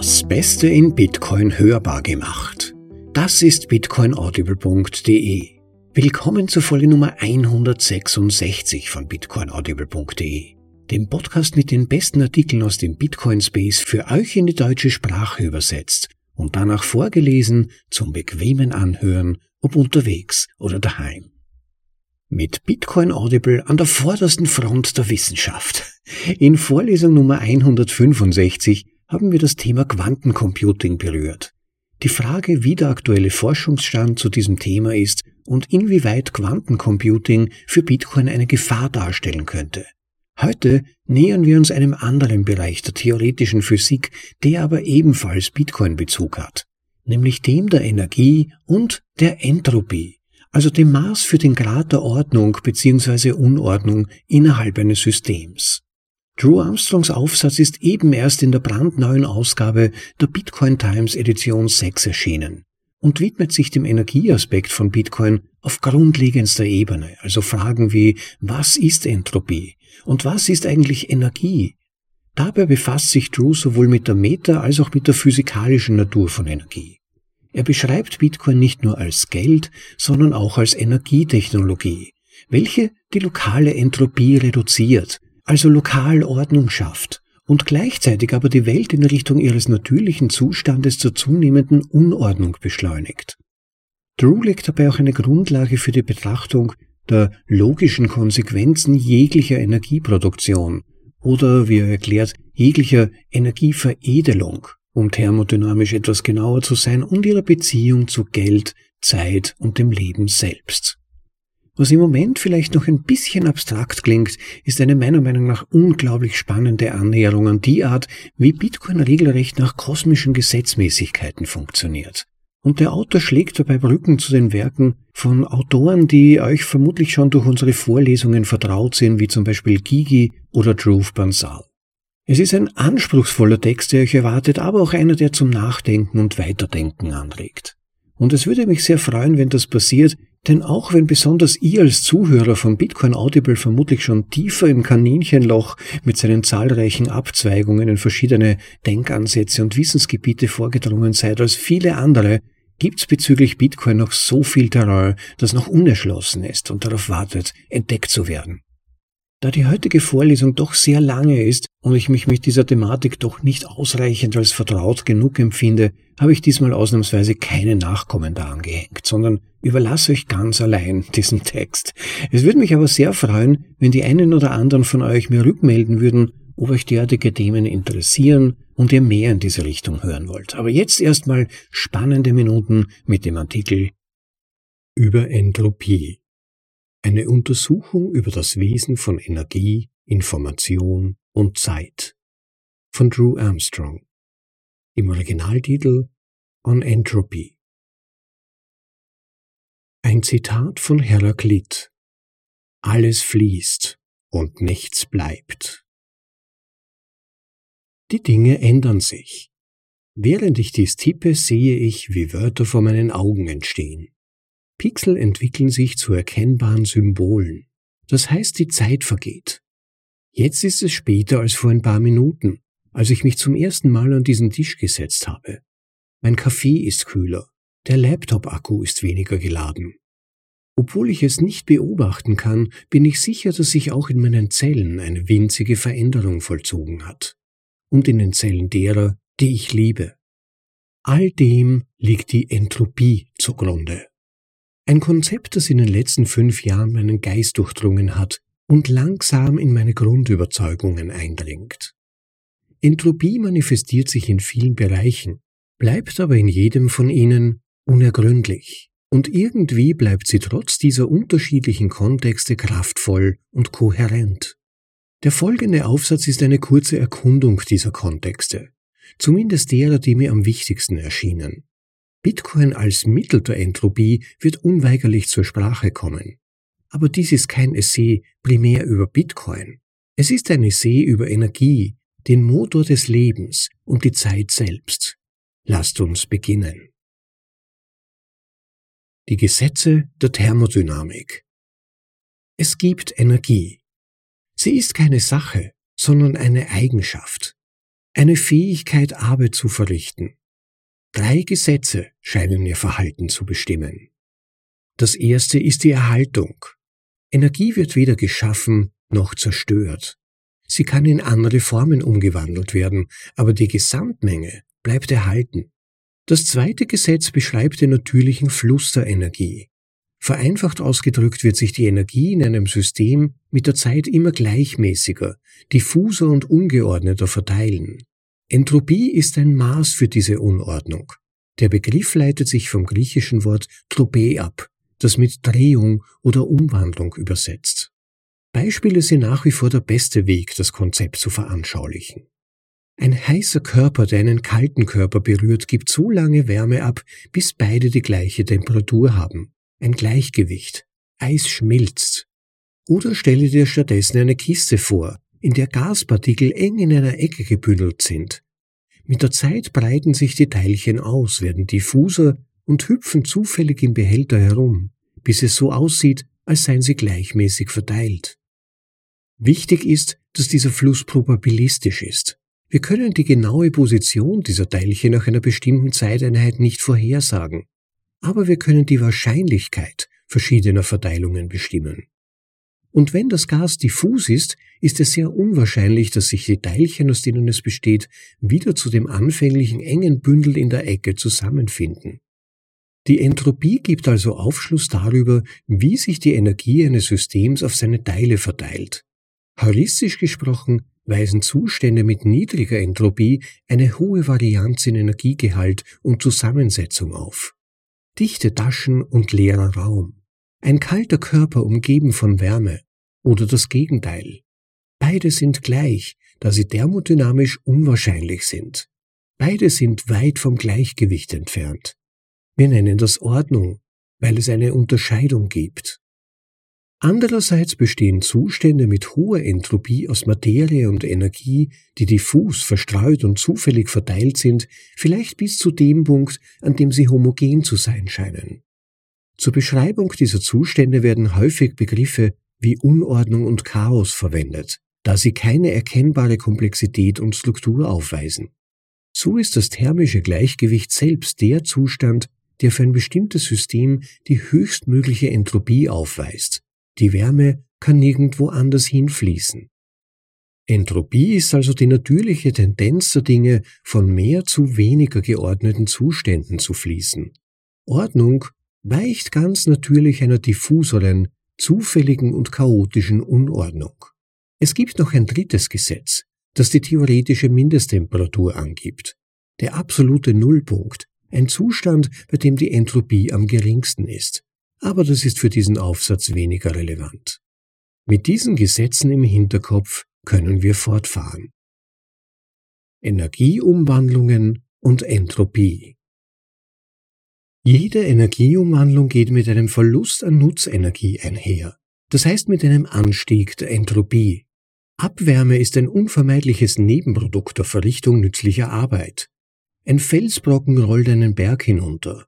Das Beste in Bitcoin hörbar gemacht. Das ist bitcoinaudible.de. Willkommen zur Folge Nummer 166 von bitcoinaudible.de, dem Podcast mit den besten Artikeln aus dem Bitcoin Space für euch in die deutsche Sprache übersetzt und danach vorgelesen zum bequemen Anhören, ob unterwegs oder daheim. Mit Bitcoin Audible an der vordersten Front der Wissenschaft. In Vorlesung Nummer 165 haben wir das Thema Quantencomputing berührt. Die Frage, wie der aktuelle Forschungsstand zu diesem Thema ist und inwieweit Quantencomputing für Bitcoin eine Gefahr darstellen könnte. Heute nähern wir uns einem anderen Bereich der theoretischen Physik, der aber ebenfalls Bitcoin-Bezug hat, nämlich dem der Energie und der Entropie, also dem Maß für den Grad der Ordnung bzw. Unordnung innerhalb eines Systems. Drew Armstrongs Aufsatz ist eben erst in der brandneuen Ausgabe der Bitcoin Times Edition 6 erschienen und widmet sich dem Energieaspekt von Bitcoin auf grundlegendster Ebene, also Fragen wie was ist Entropie und was ist eigentlich Energie? Dabei befasst sich Drew sowohl mit der Meta- als auch mit der physikalischen Natur von Energie. Er beschreibt Bitcoin nicht nur als Geld, sondern auch als Energietechnologie, welche die lokale Entropie reduziert also lokal Ordnung schafft und gleichzeitig aber die Welt in Richtung ihres natürlichen Zustandes zur zunehmenden Unordnung beschleunigt. Drew legt dabei auch eine Grundlage für die Betrachtung der logischen Konsequenzen jeglicher Energieproduktion oder, wie er erklärt, jeglicher Energieveredelung, um thermodynamisch etwas genauer zu sein, und ihrer Beziehung zu Geld, Zeit und dem Leben selbst. Was im Moment vielleicht noch ein bisschen abstrakt klingt, ist eine meiner Meinung nach unglaublich spannende Annäherung an die Art, wie Bitcoin regelrecht nach kosmischen Gesetzmäßigkeiten funktioniert. Und der Autor schlägt dabei Brücken zu den Werken von Autoren, die euch vermutlich schon durch unsere Vorlesungen vertraut sind, wie zum Beispiel Gigi oder Dhruv Bansal. Es ist ein anspruchsvoller Text, der euch erwartet, aber auch einer, der zum Nachdenken und Weiterdenken anregt. Und es würde mich sehr freuen, wenn das passiert, denn auch wenn besonders ihr als Zuhörer von Bitcoin Audible vermutlich schon tiefer im Kaninchenloch mit seinen zahlreichen Abzweigungen in verschiedene Denkansätze und Wissensgebiete vorgedrungen seid als viele andere, gibt's bezüglich Bitcoin noch so viel Terrain, das noch unerschlossen ist und darauf wartet, entdeckt zu werden. Da die heutige Vorlesung doch sehr lange ist und ich mich mit dieser Thematik doch nicht ausreichend als vertraut genug empfinde, habe ich diesmal ausnahmsweise keine Nachkommen da angehängt, sondern überlasse euch ganz allein diesen Text. Es würde mich aber sehr freuen, wenn die einen oder anderen von euch mir rückmelden würden, ob euch derartige Themen interessieren und ihr mehr in diese Richtung hören wollt. Aber jetzt erstmal spannende Minuten mit dem Artikel über Entropie. Eine Untersuchung über das Wesen von Energie, Information und Zeit von Drew Armstrong. Im Originaltitel On Entropy. Ein Zitat von Heraklit. Alles fließt und nichts bleibt. Die Dinge ändern sich. Während ich dies tippe, sehe ich, wie Wörter vor meinen Augen entstehen. Pixel entwickeln sich zu erkennbaren Symbolen. Das heißt, die Zeit vergeht. Jetzt ist es später als vor ein paar Minuten, als ich mich zum ersten Mal an diesen Tisch gesetzt habe. Mein Kaffee ist kühler, der Laptop-Akku ist weniger geladen. Obwohl ich es nicht beobachten kann, bin ich sicher, dass sich auch in meinen Zellen eine winzige Veränderung vollzogen hat. Und in den Zellen derer, die ich liebe. All dem liegt die Entropie zugrunde. Ein Konzept, das in den letzten fünf Jahren meinen Geist durchdrungen hat und langsam in meine Grundüberzeugungen eindringt. Entropie manifestiert sich in vielen Bereichen, bleibt aber in jedem von ihnen unergründlich, Und irgendwie bleibt sie trotz dieser unterschiedlichen Kontexte kraftvoll und kohärent. Der folgende Aufsatz ist eine kurze Erkundung dieser Kontexte, zumindest derer, die mir am wichtigsten erschienen. Bitcoin als Mittel der Entropie wird unweigerlich zur Sprache kommen. Aber dies ist kein Essay primär über Bitcoin. Es ist ein Essay über Energie, den Motor des Lebens und die Zeit selbst. Lasst uns beginnen. Die Gesetze der Thermodynamik. Es gibt Energie. Sie ist keine Sache, sondern eine Eigenschaft, eine Fähigkeit, Arbeit zu verrichten. Drei Gesetze scheinen ihr Verhalten zu bestimmen. Das erste ist die Erhaltung. Energie wird weder geschaffen noch zerstört. Sie kann in andere Formen umgewandelt werden, aber die Gesamtmenge bleibt erhalten. Das zweite Gesetz beschreibt den natürlichen Fluss der Energie. Vereinfacht ausgedrückt wird sich die Energie in einem System mit der Zeit immer gleichmäßiger, diffuser und ungeordneter verteilen. Entropie ist ein Maß für diese Unordnung. Der Begriff leitet sich vom griechischen Wort Tropé ab, das mit Drehung oder Umwandlung übersetzt. Beispiele sind nach wie vor der beste Weg, das Konzept zu veranschaulichen. Ein heißer Körper, der einen kalten Körper berührt, gibt so lange Wärme ab, bis beide die gleiche Temperatur haben. Ein Gleichgewicht. Eis schmilzt. Oder stelle dir stattdessen eine Kiste vor, in der Gaspartikel eng in einer Ecke gebündelt sind. Mit der Zeit breiten sich die Teilchen aus, werden diffuser und hüpfen zufällig im Behälter herum, bis es so aussieht, als seien sie gleichmäßig verteilt. Wichtig ist, dass dieser Fluss probabilistisch ist. Wir können die genaue Position dieser Teilchen nach einer bestimmten Zeiteinheit nicht vorhersagen, aber wir können die Wahrscheinlichkeit verschiedener Verteilungen bestimmen. Und wenn das Gas diffus ist, ist es sehr unwahrscheinlich, dass sich die Teilchen, aus denen es besteht, wieder zu dem anfänglichen engen Bündel in der Ecke zusammenfinden. Die Entropie gibt also Aufschluss darüber, wie sich die Energie eines Systems auf seine Teile verteilt. Heuristisch gesprochen weisen Zustände mit niedriger Entropie eine hohe Varianz in Energiegehalt und Zusammensetzung auf. Dichte Taschen und leerer Raum ein kalter Körper umgeben von Wärme oder das Gegenteil. Beide sind gleich, da sie thermodynamisch unwahrscheinlich sind. Beide sind weit vom Gleichgewicht entfernt. Wir nennen das Ordnung, weil es eine Unterscheidung gibt. Andererseits bestehen Zustände mit hoher Entropie aus Materie und Energie, die diffus, verstreut und zufällig verteilt sind, vielleicht bis zu dem Punkt, an dem sie homogen zu sein scheinen. Zur Beschreibung dieser Zustände werden häufig Begriffe wie Unordnung und Chaos verwendet, da sie keine erkennbare Komplexität und Struktur aufweisen. So ist das thermische Gleichgewicht selbst der Zustand, der für ein bestimmtes System die höchstmögliche Entropie aufweist. Die Wärme kann nirgendwo anders hinfließen. Entropie ist also die natürliche Tendenz der Dinge, von mehr zu weniger geordneten Zuständen zu fließen. Ordnung weicht ganz natürlich einer diffuseren, zufälligen und chaotischen Unordnung. Es gibt noch ein drittes Gesetz, das die theoretische Mindesttemperatur angibt. Der absolute Nullpunkt, ein Zustand, bei dem die Entropie am geringsten ist. Aber das ist für diesen Aufsatz weniger relevant. Mit diesen Gesetzen im Hinterkopf können wir fortfahren. Energieumwandlungen und Entropie. Jede Energieumwandlung geht mit einem Verlust an Nutzenergie einher, das heißt mit einem Anstieg der Entropie. Abwärme ist ein unvermeidliches Nebenprodukt der Verrichtung nützlicher Arbeit. Ein Felsbrocken rollt einen Berg hinunter.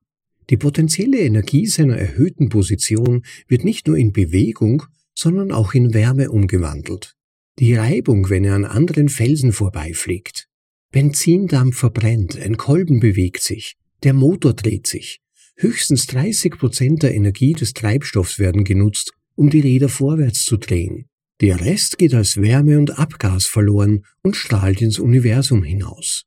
Die potenzielle Energie seiner erhöhten Position wird nicht nur in Bewegung, sondern auch in Wärme umgewandelt. Die Reibung, wenn er an anderen Felsen vorbeifliegt. Benzindampf verbrennt, ein Kolben bewegt sich, der Motor dreht sich, Höchstens 30 Prozent der Energie des Treibstoffs werden genutzt, um die Räder vorwärts zu drehen. Der Rest geht als Wärme und Abgas verloren und strahlt ins Universum hinaus.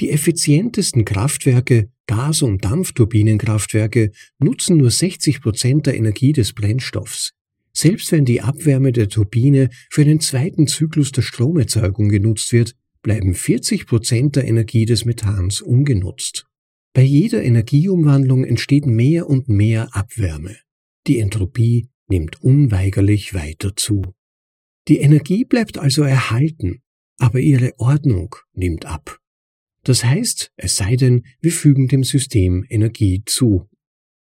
Die effizientesten Kraftwerke, Gas- und Dampfturbinenkraftwerke, nutzen nur 60 Prozent der Energie des Brennstoffs. Selbst wenn die Abwärme der Turbine für einen zweiten Zyklus der Stromerzeugung genutzt wird, bleiben 40 Prozent der Energie des Methans ungenutzt. Bei jeder Energieumwandlung entsteht mehr und mehr Abwärme. Die Entropie nimmt unweigerlich weiter zu. Die Energie bleibt also erhalten, aber ihre Ordnung nimmt ab. Das heißt, es sei denn, wir fügen dem System Energie zu.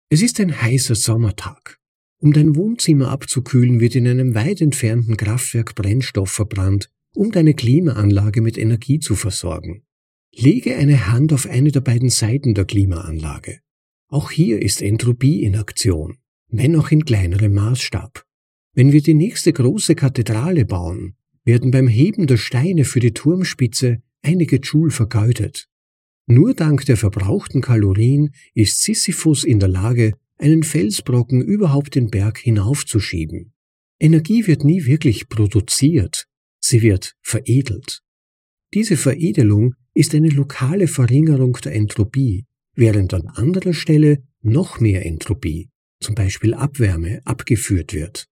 Es ist ein heißer Sommertag. Um dein Wohnzimmer abzukühlen, wird in einem weit entfernten Kraftwerk Brennstoff verbrannt, um deine Klimaanlage mit Energie zu versorgen. Lege eine Hand auf eine der beiden Seiten der Klimaanlage. Auch hier ist Entropie in Aktion, wenn auch in kleinerem Maßstab. Wenn wir die nächste große Kathedrale bauen, werden beim Heben der Steine für die Turmspitze einige Joule vergeudet. Nur dank der verbrauchten Kalorien ist Sisyphus in der Lage, einen Felsbrocken überhaupt den Berg hinaufzuschieben. Energie wird nie wirklich produziert, sie wird veredelt. Diese Veredelung ist eine lokale Verringerung der Entropie, während an anderer Stelle noch mehr Entropie, zum Beispiel Abwärme, abgeführt wird.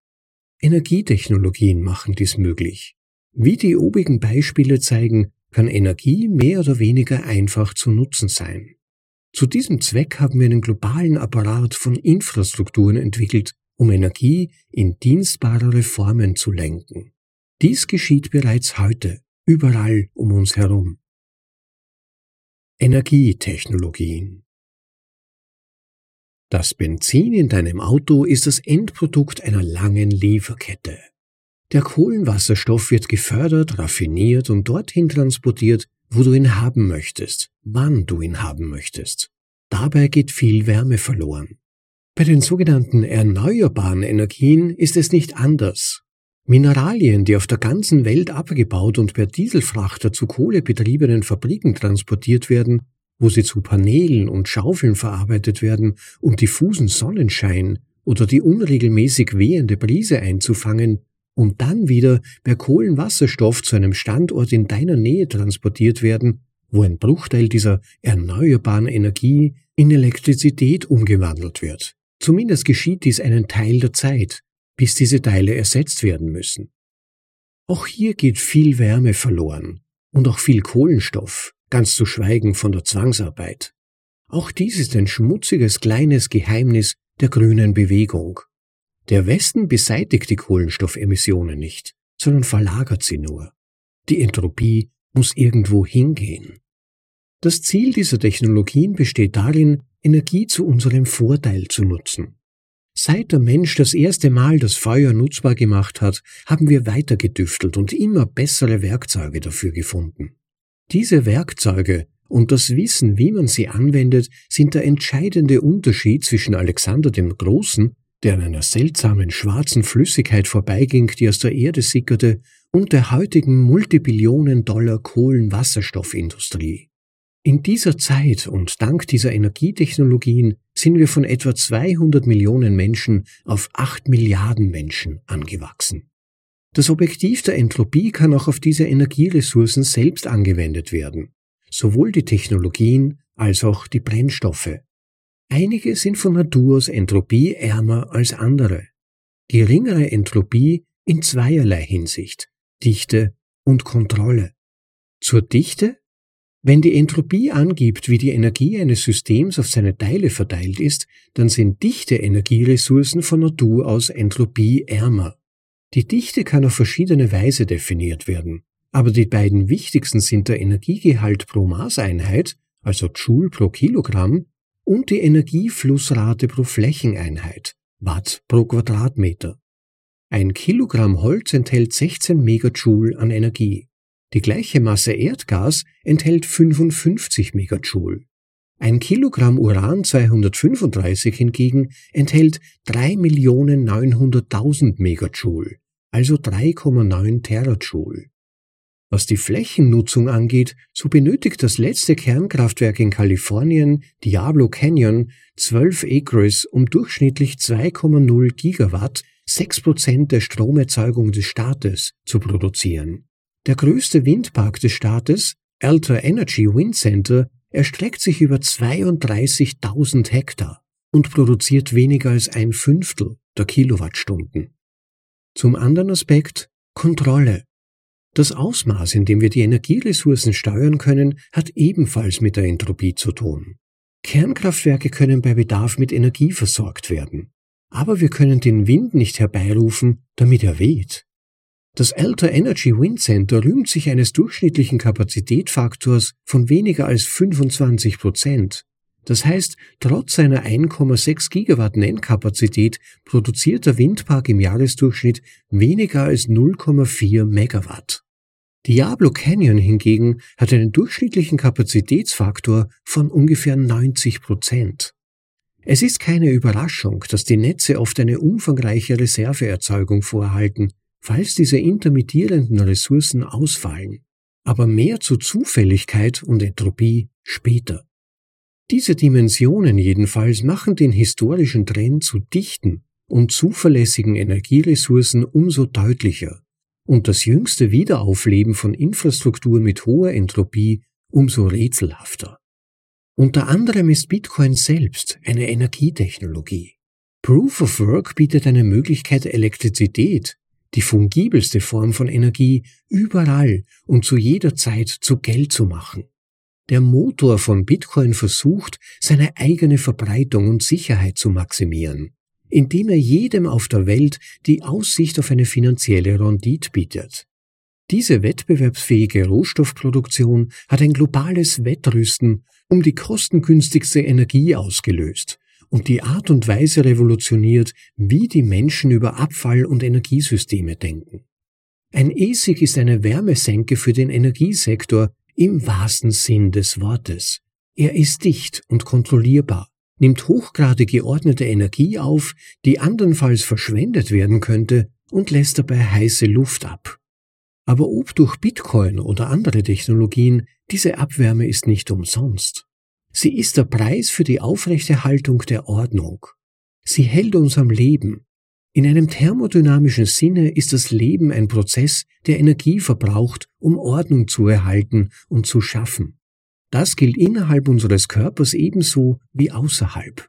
Energietechnologien machen dies möglich. Wie die obigen Beispiele zeigen, kann Energie mehr oder weniger einfach zu nutzen sein. Zu diesem Zweck haben wir einen globalen Apparat von Infrastrukturen entwickelt, um Energie in dienstbarere Formen zu lenken. Dies geschieht bereits heute, überall um uns herum. Energietechnologien Das Benzin in deinem Auto ist das Endprodukt einer langen Lieferkette. Der Kohlenwasserstoff wird gefördert, raffiniert und dorthin transportiert, wo du ihn haben möchtest, wann du ihn haben möchtest. Dabei geht viel Wärme verloren. Bei den sogenannten erneuerbaren Energien ist es nicht anders. Mineralien, die auf der ganzen Welt abgebaut und per Dieselfrachter zu kohlebetriebenen Fabriken transportiert werden, wo sie zu Paneelen und Schaufeln verarbeitet werden, um diffusen Sonnenschein oder die unregelmäßig wehende Brise einzufangen, und dann wieder per Kohlenwasserstoff zu einem Standort in deiner Nähe transportiert werden, wo ein Bruchteil dieser erneuerbaren Energie in Elektrizität umgewandelt wird. Zumindest geschieht dies einen Teil der Zeit, bis diese Teile ersetzt werden müssen. Auch hier geht viel Wärme verloren und auch viel Kohlenstoff, ganz zu schweigen von der Zwangsarbeit. Auch dies ist ein schmutziges kleines Geheimnis der grünen Bewegung. Der Westen beseitigt die Kohlenstoffemissionen nicht, sondern verlagert sie nur. Die Entropie muss irgendwo hingehen. Das Ziel dieser Technologien besteht darin, Energie zu unserem Vorteil zu nutzen. Seit der Mensch das erste Mal das Feuer nutzbar gemacht hat, haben wir weitergedüftelt und immer bessere Werkzeuge dafür gefunden. Diese Werkzeuge und das Wissen, wie man sie anwendet, sind der entscheidende Unterschied zwischen Alexander dem Großen, der an einer seltsamen schwarzen Flüssigkeit vorbeiging, die aus der Erde sickerte, und der heutigen Multibillionen Dollar Kohlenwasserstoffindustrie. In dieser Zeit und dank dieser Energietechnologien sind wir von etwa 200 Millionen Menschen auf 8 Milliarden Menschen angewachsen. Das Objektiv der Entropie kann auch auf diese Energieressourcen selbst angewendet werden, sowohl die Technologien als auch die Brennstoffe. Einige sind von Natur aus entropieärmer als andere. Geringere Entropie in zweierlei Hinsicht, Dichte und Kontrolle. Zur Dichte wenn die Entropie angibt, wie die Energie eines Systems auf seine Teile verteilt ist, dann sind dichte Energieressourcen von Natur aus entropieärmer. Die Dichte kann auf verschiedene Weise definiert werden, aber die beiden wichtigsten sind der Energiegehalt pro Maßeinheit, also Joule pro Kilogramm, und die Energieflussrate pro Flächeneinheit, Watt pro Quadratmeter. Ein Kilogramm Holz enthält 16 Megajoule an Energie. Die gleiche Masse Erdgas enthält 55 Megajoule. Ein Kilogramm Uran-235 hingegen enthält 3.900.000 Megajoule, also 3,9 Terajoule. Was die Flächennutzung angeht, so benötigt das letzte Kernkraftwerk in Kalifornien, Diablo Canyon, 12 Acres, um durchschnittlich 2,0 Gigawatt, 6% der Stromerzeugung des Staates, zu produzieren. Der größte Windpark des Staates, Alta Energy Wind Center, erstreckt sich über 32.000 Hektar und produziert weniger als ein Fünftel der Kilowattstunden. Zum anderen Aspekt Kontrolle. Das Ausmaß, in dem wir die Energieressourcen steuern können, hat ebenfalls mit der Entropie zu tun. Kernkraftwerke können bei Bedarf mit Energie versorgt werden, aber wir können den Wind nicht herbeirufen, damit er weht. Das Alter Energy Wind Center rühmt sich eines durchschnittlichen Kapazitätsfaktors von weniger als 25 Prozent. Das heißt, trotz seiner 1,6 Gigawatt Nennkapazität produziert der Windpark im Jahresdurchschnitt weniger als 0,4 Megawatt. Diablo Canyon hingegen hat einen durchschnittlichen Kapazitätsfaktor von ungefähr 90 Prozent. Es ist keine Überraschung, dass die Netze oft eine umfangreiche Reserveerzeugung vorhalten, falls diese intermittierenden Ressourcen ausfallen. Aber mehr zu Zufälligkeit und Entropie später. Diese Dimensionen jedenfalls machen den historischen Trend zu dichten und zuverlässigen Energieressourcen umso deutlicher und das jüngste Wiederaufleben von Infrastruktur mit hoher Entropie umso rätselhafter. Unter anderem ist Bitcoin selbst eine Energietechnologie. Proof of Work bietet eine Möglichkeit, Elektrizität, die fungibelste Form von Energie, überall und zu jeder Zeit zu Geld zu machen. Der Motor von Bitcoin versucht, seine eigene Verbreitung und Sicherheit zu maximieren, indem er jedem auf der Welt die Aussicht auf eine finanzielle Rendite bietet. Diese wettbewerbsfähige Rohstoffproduktion hat ein globales Wettrüsten um die kostengünstigste Energie ausgelöst und die Art und Weise revolutioniert, wie die Menschen über Abfall- und Energiesysteme denken. Ein ESIG ist eine Wärmesenke für den Energiesektor, im wahrsten Sinn des Wortes. Er ist dicht und kontrollierbar, nimmt hochgradig geordnete Energie auf, die andernfalls verschwendet werden könnte, und lässt dabei heiße Luft ab. Aber ob durch Bitcoin oder andere Technologien, diese Abwärme ist nicht umsonst. Sie ist der Preis für die Aufrechterhaltung der Ordnung. Sie hält uns am Leben, in einem thermodynamischen Sinne ist das Leben ein Prozess, der Energie verbraucht, um Ordnung zu erhalten und zu schaffen. Das gilt innerhalb unseres Körpers ebenso wie außerhalb.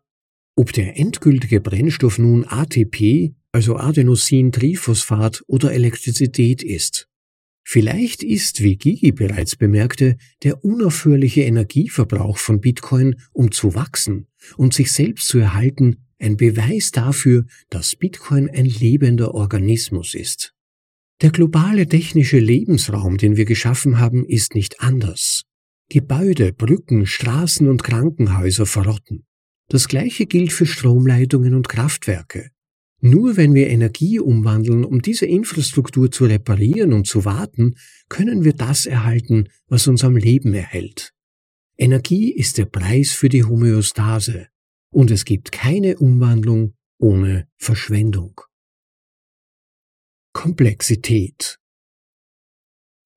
Ob der endgültige Brennstoff nun ATP, also Adenosin-Triphosphat oder Elektrizität ist. Vielleicht ist, wie Gigi bereits bemerkte, der unaufhörliche Energieverbrauch von Bitcoin, um zu wachsen und sich selbst zu erhalten, ein Beweis dafür, dass Bitcoin ein lebender Organismus ist. Der globale technische Lebensraum, den wir geschaffen haben, ist nicht anders. Gebäude, Brücken, Straßen und Krankenhäuser verrotten. Das gleiche gilt für Stromleitungen und Kraftwerke. Nur wenn wir Energie umwandeln, um diese Infrastruktur zu reparieren und zu warten, können wir das erhalten, was uns am Leben erhält. Energie ist der Preis für die Homöostase, und es gibt keine Umwandlung ohne Verschwendung. Komplexität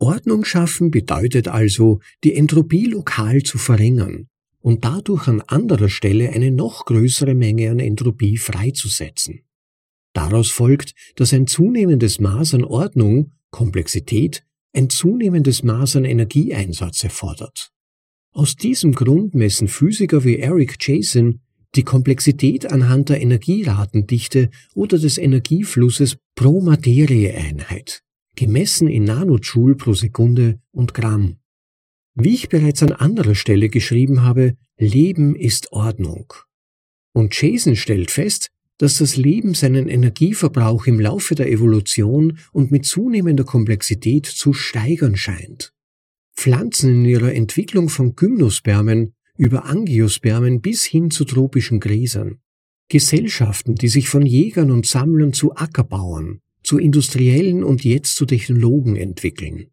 Ordnung schaffen bedeutet also, die Entropie lokal zu verringern und dadurch an anderer Stelle eine noch größere Menge an Entropie freizusetzen. Daraus folgt, dass ein zunehmendes Maß an Ordnung, Komplexität, ein zunehmendes Maß an Energieeinsatz erfordert. Aus diesem Grund messen Physiker wie Eric Jason die Komplexität anhand der Energieratendichte oder des Energieflusses pro Materieeinheit, gemessen in Nanojoule pro Sekunde und Gramm. Wie ich bereits an anderer Stelle geschrieben habe, Leben ist Ordnung. Und Jason stellt fest, dass das Leben seinen Energieverbrauch im Laufe der Evolution und mit zunehmender Komplexität zu steigern scheint. Pflanzen in ihrer Entwicklung von Gymnospermen über Angiospermen bis hin zu tropischen Gräsern. Gesellschaften, die sich von Jägern und Sammlern zu Ackerbauern, zu Industriellen und jetzt zu Technologen entwickeln.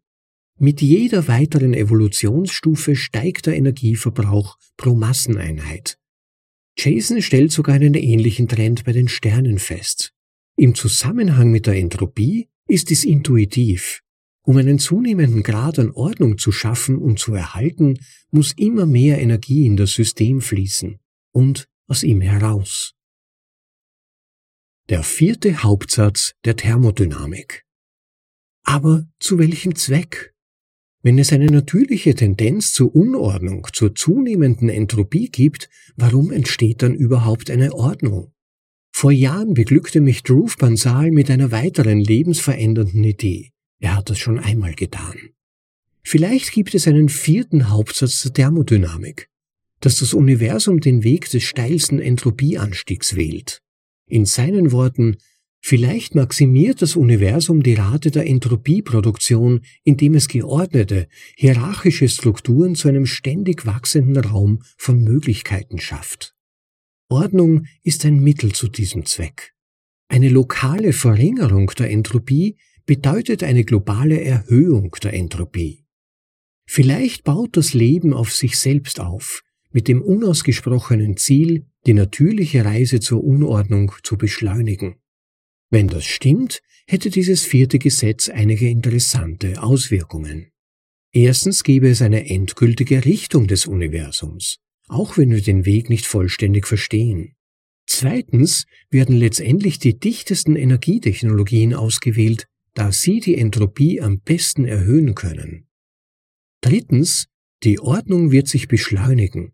Mit jeder weiteren Evolutionsstufe steigt der Energieverbrauch pro Masseneinheit. Jason stellt sogar einen ähnlichen Trend bei den Sternen fest. Im Zusammenhang mit der Entropie ist es intuitiv. Um einen zunehmenden Grad an Ordnung zu schaffen und zu erhalten, muss immer mehr Energie in das System fließen und aus ihm heraus. Der vierte Hauptsatz der Thermodynamik. Aber zu welchem Zweck? Wenn es eine natürliche Tendenz zur Unordnung, zur zunehmenden Entropie gibt, warum entsteht dann überhaupt eine Ordnung? Vor Jahren beglückte mich Drew Bansal mit einer weiteren lebensverändernden Idee. Er hat das schon einmal getan. Vielleicht gibt es einen vierten Hauptsatz der Thermodynamik. dass das Universum den Weg des steilsten Entropieanstiegs wählt. In seinen Worten Vielleicht maximiert das Universum die Rate der Entropieproduktion, indem es geordnete, hierarchische Strukturen zu einem ständig wachsenden Raum von Möglichkeiten schafft. Ordnung ist ein Mittel zu diesem Zweck. Eine lokale Verringerung der Entropie bedeutet eine globale Erhöhung der Entropie. Vielleicht baut das Leben auf sich selbst auf, mit dem unausgesprochenen Ziel, die natürliche Reise zur Unordnung zu beschleunigen. Wenn das stimmt, hätte dieses vierte Gesetz einige interessante Auswirkungen. Erstens gäbe es eine endgültige Richtung des Universums, auch wenn wir den Weg nicht vollständig verstehen. Zweitens werden letztendlich die dichtesten Energietechnologien ausgewählt, da sie die Entropie am besten erhöhen können. Drittens, die Ordnung wird sich beschleunigen.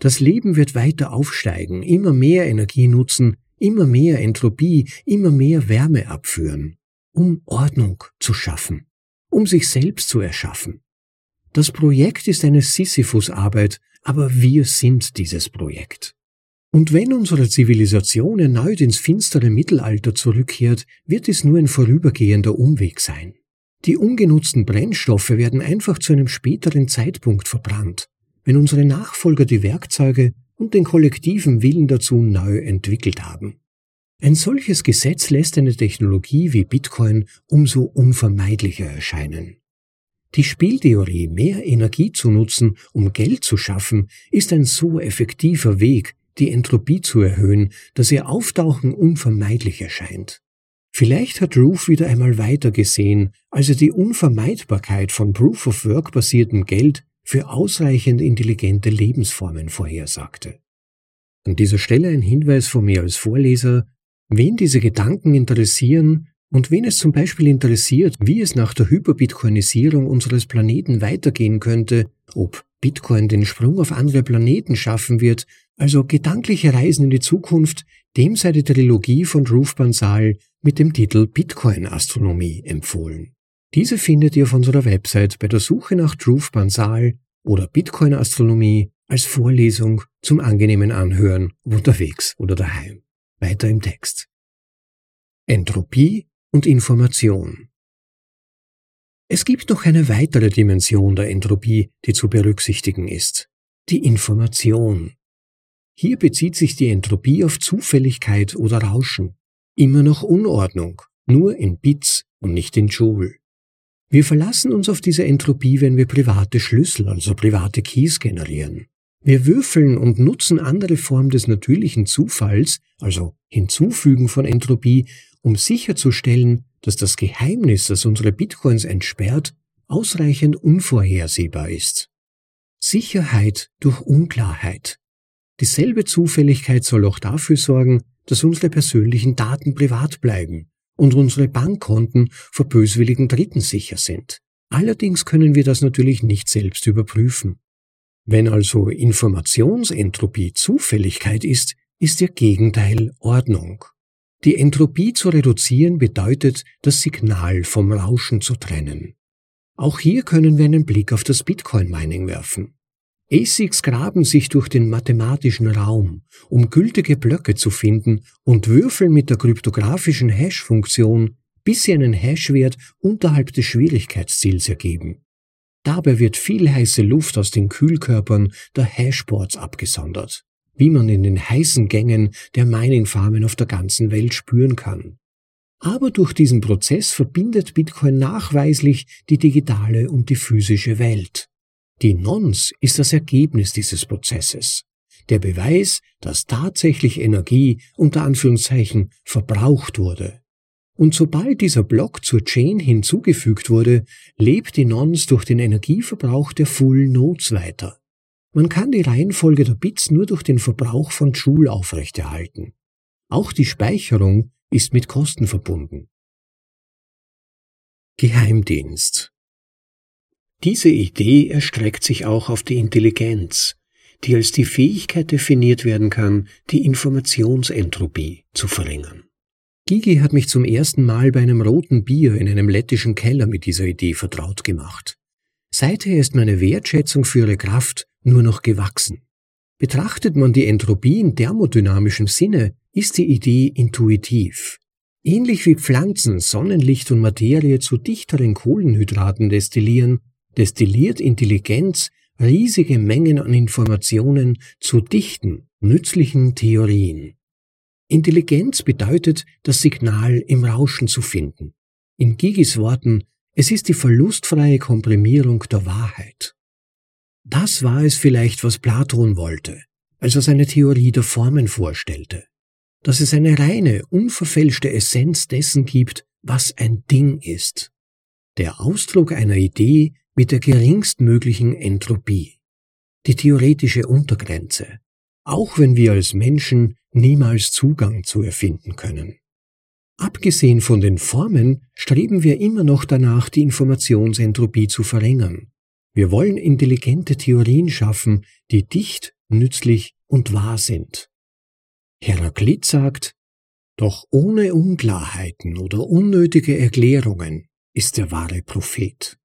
Das Leben wird weiter aufsteigen, immer mehr Energie nutzen, immer mehr Entropie, immer mehr Wärme abführen, um Ordnung zu schaffen, um sich selbst zu erschaffen. Das Projekt ist eine Sisyphus-Arbeit, aber wir sind dieses Projekt. Und wenn unsere Zivilisation erneut ins finstere Mittelalter zurückkehrt, wird es nur ein vorübergehender Umweg sein. Die ungenutzten Brennstoffe werden einfach zu einem späteren Zeitpunkt verbrannt, wenn unsere Nachfolger die Werkzeuge und den kollektiven Willen dazu neu entwickelt haben. Ein solches Gesetz lässt eine Technologie wie Bitcoin umso unvermeidlicher erscheinen. Die Spieltheorie, mehr Energie zu nutzen, um Geld zu schaffen, ist ein so effektiver Weg, die Entropie zu erhöhen, dass ihr Auftauchen unvermeidlich erscheint. Vielleicht hat Roof wieder einmal weiter gesehen, als er die Unvermeidbarkeit von Proof-of-Work basiertem Geld für ausreichend intelligente Lebensformen vorhersagte. An dieser Stelle ein Hinweis von mir als Vorleser, wen diese Gedanken interessieren und wen es zum Beispiel interessiert, wie es nach der Hyperbitcoinisierung unseres Planeten weitergehen könnte, ob Bitcoin den Sprung auf andere Planeten schaffen wird, also gedankliche Reisen in die Zukunft, dem sei die Trilogie von Ruth Bansal mit dem Titel Bitcoin Astronomie empfohlen. Diese findet ihr auf unserer Website bei der Suche nach Truth Bansal oder Bitcoin Astronomie als Vorlesung zum angenehmen Anhören unterwegs oder daheim. Weiter im Text. Entropie und Information. Es gibt noch eine weitere Dimension der Entropie, die zu berücksichtigen ist. Die Information. Hier bezieht sich die Entropie auf Zufälligkeit oder Rauschen. Immer noch Unordnung, nur in Bits und nicht in Joule. Wir verlassen uns auf diese Entropie, wenn wir private Schlüssel, also private Keys generieren. Wir würfeln und nutzen andere Formen des natürlichen Zufalls, also Hinzufügen von Entropie, um sicherzustellen, dass das Geheimnis, das unsere Bitcoins entsperrt, ausreichend unvorhersehbar ist. Sicherheit durch Unklarheit. Dieselbe Zufälligkeit soll auch dafür sorgen, dass unsere persönlichen Daten privat bleiben und unsere Bankkonten vor böswilligen Dritten sicher sind. Allerdings können wir das natürlich nicht selbst überprüfen. Wenn also Informationsentropie Zufälligkeit ist, ist ihr Gegenteil Ordnung. Die Entropie zu reduzieren bedeutet, das Signal vom Rauschen zu trennen. Auch hier können wir einen Blick auf das Bitcoin-Mining werfen. ASICs graben sich durch den mathematischen Raum, um gültige Blöcke zu finden und würfeln mit der kryptografischen Hash-Funktion, bis sie einen Hashwert unterhalb des Schwierigkeitsziels ergeben. Dabei wird viel heiße Luft aus den Kühlkörpern der Hashboards abgesondert, wie man in den heißen Gängen der Mining-Farmen auf der ganzen Welt spüren kann. Aber durch diesen Prozess verbindet Bitcoin nachweislich die digitale und die physische Welt. Die Nonce ist das Ergebnis dieses Prozesses. Der Beweis, dass tatsächlich Energie unter Anführungszeichen verbraucht wurde. Und sobald dieser Block zur Chain hinzugefügt wurde, lebt die Nonce durch den Energieverbrauch der Full Nodes weiter. Man kann die Reihenfolge der Bits nur durch den Verbrauch von Joule aufrechterhalten. Auch die Speicherung ist mit Kosten verbunden. Geheimdienst diese Idee erstreckt sich auch auf die Intelligenz, die als die Fähigkeit definiert werden kann, die Informationsentropie zu verringern. Gigi hat mich zum ersten Mal bei einem roten Bier in einem lettischen Keller mit dieser Idee vertraut gemacht. Seither ist meine Wertschätzung für ihre Kraft nur noch gewachsen. Betrachtet man die Entropie in thermodynamischem Sinne, ist die Idee intuitiv. Ähnlich wie Pflanzen Sonnenlicht und Materie zu dichteren Kohlenhydraten destillieren, destilliert Intelligenz riesige Mengen an Informationen zu dichten, nützlichen Theorien. Intelligenz bedeutet, das Signal im Rauschen zu finden. In Gigis Worten, es ist die verlustfreie Komprimierung der Wahrheit. Das war es vielleicht, was Platon wollte, als er seine Theorie der Formen vorstellte, dass es eine reine, unverfälschte Essenz dessen gibt, was ein Ding ist, der Ausdruck einer Idee mit der geringstmöglichen Entropie, die theoretische Untergrenze, auch wenn wir als Menschen niemals Zugang zu erfinden können. Abgesehen von den Formen streben wir immer noch danach, die Informationsentropie zu verringern, wir wollen intelligente Theorien schaffen, die dicht, nützlich und wahr sind. Heraklit sagt, doch ohne Unklarheiten oder unnötige Erklärungen ist der wahre Prophet.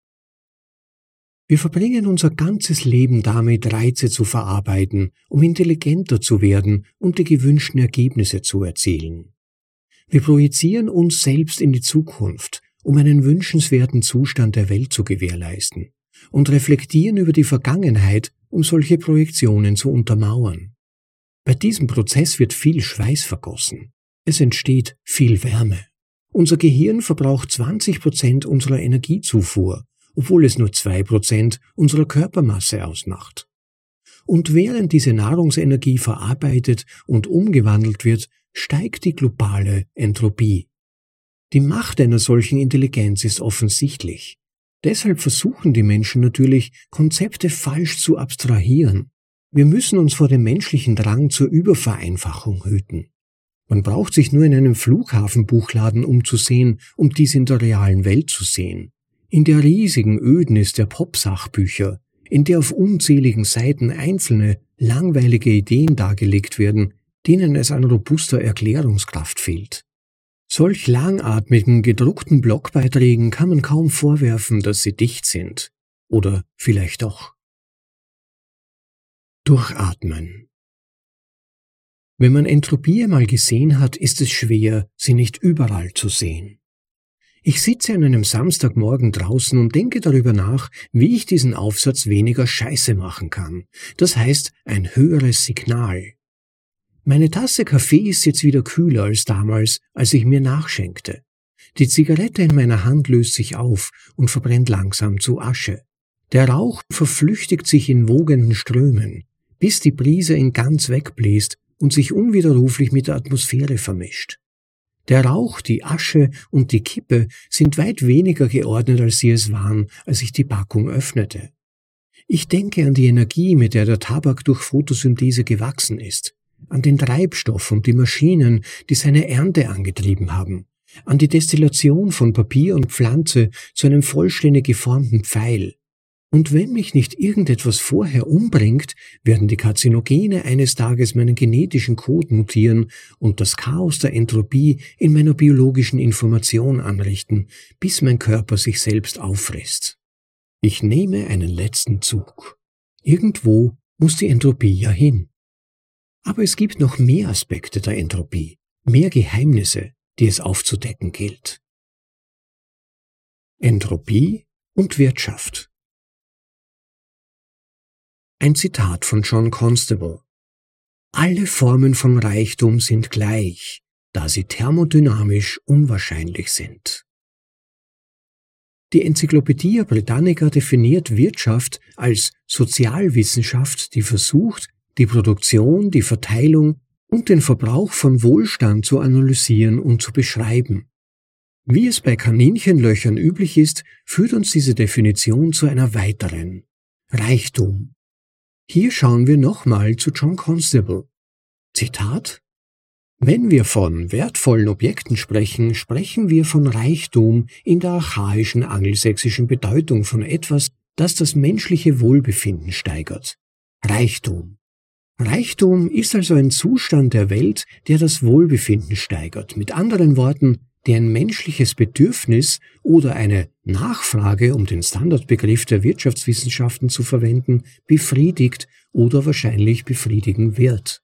Wir verbringen unser ganzes Leben damit, Reize zu verarbeiten, um intelligenter zu werden und die gewünschten Ergebnisse zu erzielen. Wir projizieren uns selbst in die Zukunft, um einen wünschenswerten Zustand der Welt zu gewährleisten und reflektieren über die Vergangenheit, um solche Projektionen zu untermauern. Bei diesem Prozess wird viel Schweiß vergossen. Es entsteht viel Wärme. Unser Gehirn verbraucht 20 Prozent unserer Energiezufuhr, obwohl es nur zwei Prozent unserer Körpermasse ausmacht. Und während diese Nahrungsenergie verarbeitet und umgewandelt wird, steigt die globale Entropie. Die Macht einer solchen Intelligenz ist offensichtlich. Deshalb versuchen die Menschen natürlich, Konzepte falsch zu abstrahieren. Wir müssen uns vor dem menschlichen Drang zur Übervereinfachung hüten. Man braucht sich nur in einem Flughafenbuchladen umzusehen, um dies in der realen Welt zu sehen. In der riesigen Ödnis der Popsachbücher, in der auf unzähligen Seiten einzelne, langweilige Ideen dargelegt werden, denen es an robuster Erklärungskraft fehlt. Solch langatmigen gedruckten Blogbeiträgen kann man kaum vorwerfen, dass sie dicht sind. Oder vielleicht doch. Durchatmen. Wenn man Entropie einmal gesehen hat, ist es schwer, sie nicht überall zu sehen. Ich sitze an einem Samstagmorgen draußen und denke darüber nach, wie ich diesen Aufsatz weniger Scheiße machen kann. Das heißt, ein höheres Signal, meine Tasse Kaffee ist jetzt wieder kühler als damals, als ich mir nachschenkte. Die Zigarette in meiner Hand löst sich auf und verbrennt langsam zu Asche. Der Rauch verflüchtigt sich in wogenden Strömen, bis die Brise ihn ganz wegbläst und sich unwiderruflich mit der Atmosphäre vermischt. Der Rauch, die Asche und die Kippe sind weit weniger geordnet, als sie es waren, als ich die Packung öffnete. Ich denke an die Energie, mit der der Tabak durch Photosynthese gewachsen ist, an den Treibstoff und die Maschinen, die seine Ernte angetrieben haben, an die Destillation von Papier und Pflanze zu einem vollständig geformten Pfeil. Und wenn mich nicht irgendetwas vorher umbringt, werden die Karzinogene eines Tages meinen genetischen Code mutieren und das Chaos der Entropie in meiner biologischen Information anrichten, bis mein Körper sich selbst auffrisst. Ich nehme einen letzten Zug. Irgendwo muss die Entropie ja hin. Aber es gibt noch mehr Aspekte der Entropie, mehr Geheimnisse, die es aufzudecken gilt. Entropie und Wirtschaft. Ein Zitat von John Constable. Alle Formen von Reichtum sind gleich, da sie thermodynamisch unwahrscheinlich sind. Die Enzyklopädie Britannica definiert Wirtschaft als Sozialwissenschaft, die versucht, die Produktion, die Verteilung und den Verbrauch von Wohlstand zu analysieren und zu beschreiben. Wie es bei Kaninchenlöchern üblich ist, führt uns diese Definition zu einer weiteren Reichtum. Hier schauen wir nochmal zu John Constable. Zitat Wenn wir von wertvollen Objekten sprechen, sprechen wir von Reichtum in der archaischen angelsächsischen Bedeutung von etwas, das das menschliche Wohlbefinden steigert. Reichtum. Reichtum ist also ein Zustand der Welt, der das Wohlbefinden steigert. Mit anderen Worten, die ein menschliches Bedürfnis oder eine Nachfrage, um den Standardbegriff der Wirtschaftswissenschaften zu verwenden, befriedigt oder wahrscheinlich befriedigen wird.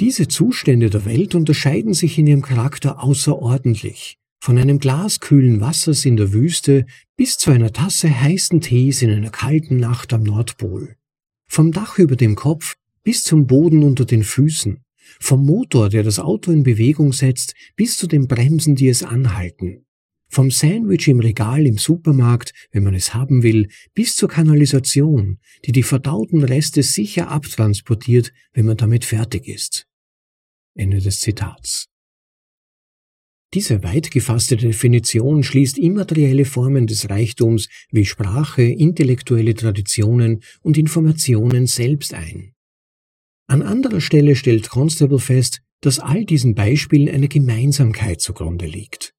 Diese Zustände der Welt unterscheiden sich in ihrem Charakter außerordentlich. Von einem Glas kühlen Wassers in der Wüste bis zu einer Tasse heißen Tees in einer kalten Nacht am Nordpol. Vom Dach über dem Kopf bis zum Boden unter den Füßen. Vom Motor, der das Auto in Bewegung setzt, bis zu den Bremsen, die es anhalten. Vom Sandwich im Regal im Supermarkt, wenn man es haben will, bis zur Kanalisation, die die verdauten Reste sicher abtransportiert, wenn man damit fertig ist. Ende des Zitats. Diese weit gefasste Definition schließt immaterielle Formen des Reichtums wie Sprache, intellektuelle Traditionen und Informationen selbst ein. An anderer Stelle stellt Constable fest, dass all diesen Beispielen eine Gemeinsamkeit zugrunde liegt.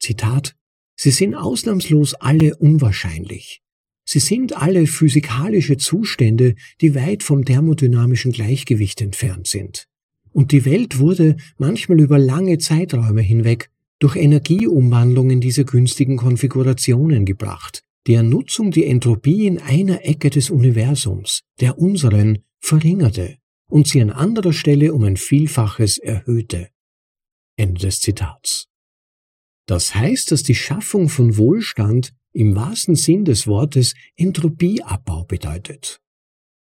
Zitat Sie sind ausnahmslos alle unwahrscheinlich. Sie sind alle physikalische Zustände, die weit vom thermodynamischen Gleichgewicht entfernt sind. Und die Welt wurde manchmal über lange Zeiträume hinweg durch Energieumwandlung in diese günstigen Konfigurationen gebracht, deren Nutzung die Entropie in einer Ecke des Universums, der unseren, verringerte und sie an anderer Stelle um ein Vielfaches erhöhte. Ende des Zitats. Das heißt, dass die Schaffung von Wohlstand im wahrsten Sinn des Wortes Entropieabbau bedeutet.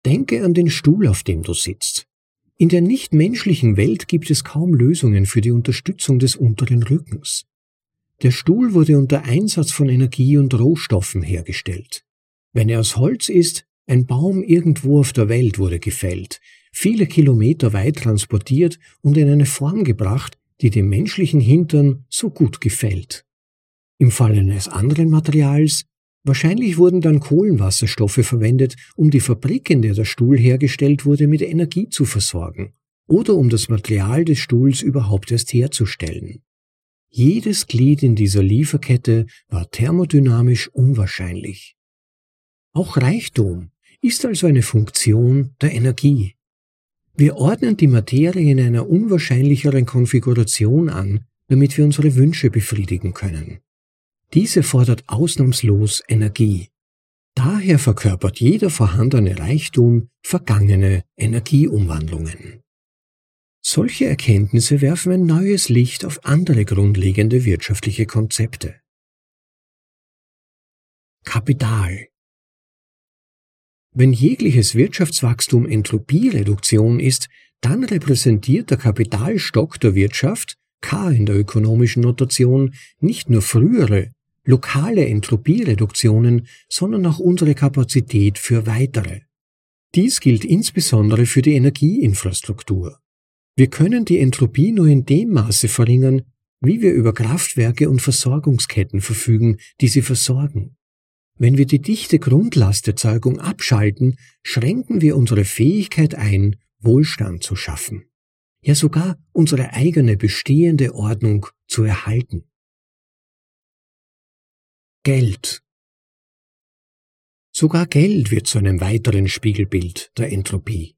Denke an den Stuhl, auf dem du sitzt. In der nichtmenschlichen Welt gibt es kaum Lösungen für die Unterstützung des unteren Rückens. Der Stuhl wurde unter Einsatz von Energie und Rohstoffen hergestellt. Wenn er aus Holz ist, ein Baum irgendwo auf der Welt wurde gefällt, viele Kilometer weit transportiert und in eine Form gebracht, die dem menschlichen Hintern so gut gefällt. Im Fall eines anderen Materials, wahrscheinlich wurden dann Kohlenwasserstoffe verwendet, um die Fabrik, in der der Stuhl hergestellt wurde, mit Energie zu versorgen oder um das Material des Stuhls überhaupt erst herzustellen. Jedes Glied in dieser Lieferkette war thermodynamisch unwahrscheinlich. Auch Reichtum ist also eine Funktion der Energie. Wir ordnen die Materie in einer unwahrscheinlicheren Konfiguration an, damit wir unsere Wünsche befriedigen können. Diese fordert ausnahmslos Energie. Daher verkörpert jeder vorhandene Reichtum vergangene Energieumwandlungen. Solche Erkenntnisse werfen ein neues Licht auf andere grundlegende wirtschaftliche Konzepte. Kapital wenn jegliches Wirtschaftswachstum Entropiereduktion ist, dann repräsentiert der Kapitalstock der Wirtschaft, K in der ökonomischen Notation, nicht nur frühere, lokale Entropiereduktionen, sondern auch unsere Kapazität für weitere. Dies gilt insbesondere für die Energieinfrastruktur. Wir können die Entropie nur in dem Maße verringern, wie wir über Kraftwerke und Versorgungsketten verfügen, die sie versorgen. Wenn wir die dichte Grundlasterzeugung abschalten, schränken wir unsere Fähigkeit ein, Wohlstand zu schaffen. Ja sogar unsere eigene bestehende Ordnung zu erhalten. Geld. Sogar Geld wird zu einem weiteren Spiegelbild der Entropie.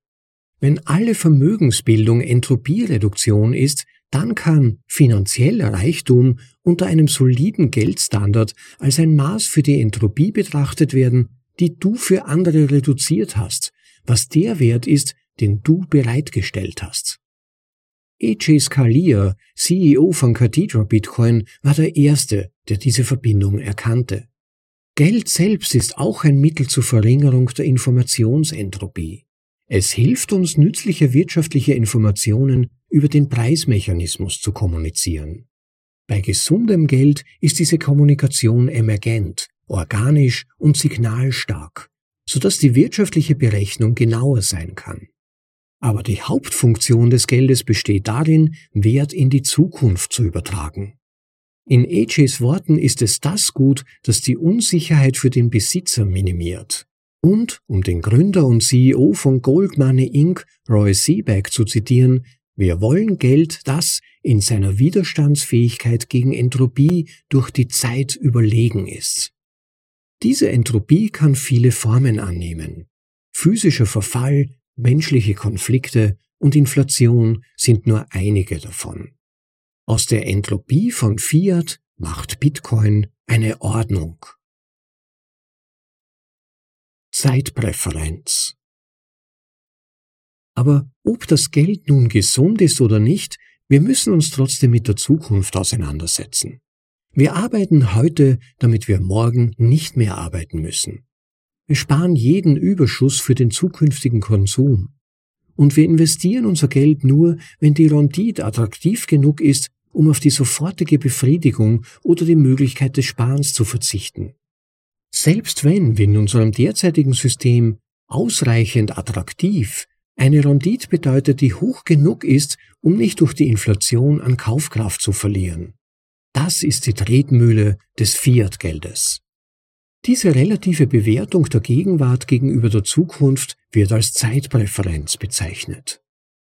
Wenn alle Vermögensbildung Entropiereduktion ist, dann kann finanzieller Reichtum unter einem soliden Geldstandard als ein Maß für die Entropie betrachtet werden, die du für andere reduziert hast, was der Wert ist, den du bereitgestellt hast. E.J. Scalia, CEO von Cathedra Bitcoin, war der Erste, der diese Verbindung erkannte. Geld selbst ist auch ein Mittel zur Verringerung der Informationsentropie. Es hilft uns, nützliche wirtschaftliche Informationen über den Preismechanismus zu kommunizieren. Bei gesundem Geld ist diese Kommunikation emergent, organisch und signalstark, sodass die wirtschaftliche Berechnung genauer sein kann. Aber die Hauptfunktion des Geldes besteht darin, Wert in die Zukunft zu übertragen. In AJs Worten ist es das Gut, das die Unsicherheit für den Besitzer minimiert. Und, um den Gründer und CEO von Gold Money Inc., Roy Seaback zu zitieren, wir wollen Geld, das in seiner Widerstandsfähigkeit gegen Entropie durch die Zeit überlegen ist. Diese Entropie kann viele Formen annehmen. Physischer Verfall, menschliche Konflikte und Inflation sind nur einige davon. Aus der Entropie von Fiat macht Bitcoin eine Ordnung. Zeitpräferenz. Aber ob das Geld nun gesund ist oder nicht, wir müssen uns trotzdem mit der Zukunft auseinandersetzen. Wir arbeiten heute, damit wir morgen nicht mehr arbeiten müssen. Wir sparen jeden Überschuss für den zukünftigen Konsum. Und wir investieren unser Geld nur, wenn die Rendite attraktiv genug ist, um auf die sofortige Befriedigung oder die Möglichkeit des Sparens zu verzichten. Selbst wenn, wie in unserem derzeitigen System, ausreichend attraktiv eine Rendite bedeutet, die hoch genug ist, um nicht durch die Inflation an Kaufkraft zu verlieren. Das ist die Tretmühle des Fiat-Geldes. Diese relative Bewertung der Gegenwart gegenüber der Zukunft wird als Zeitpräferenz bezeichnet.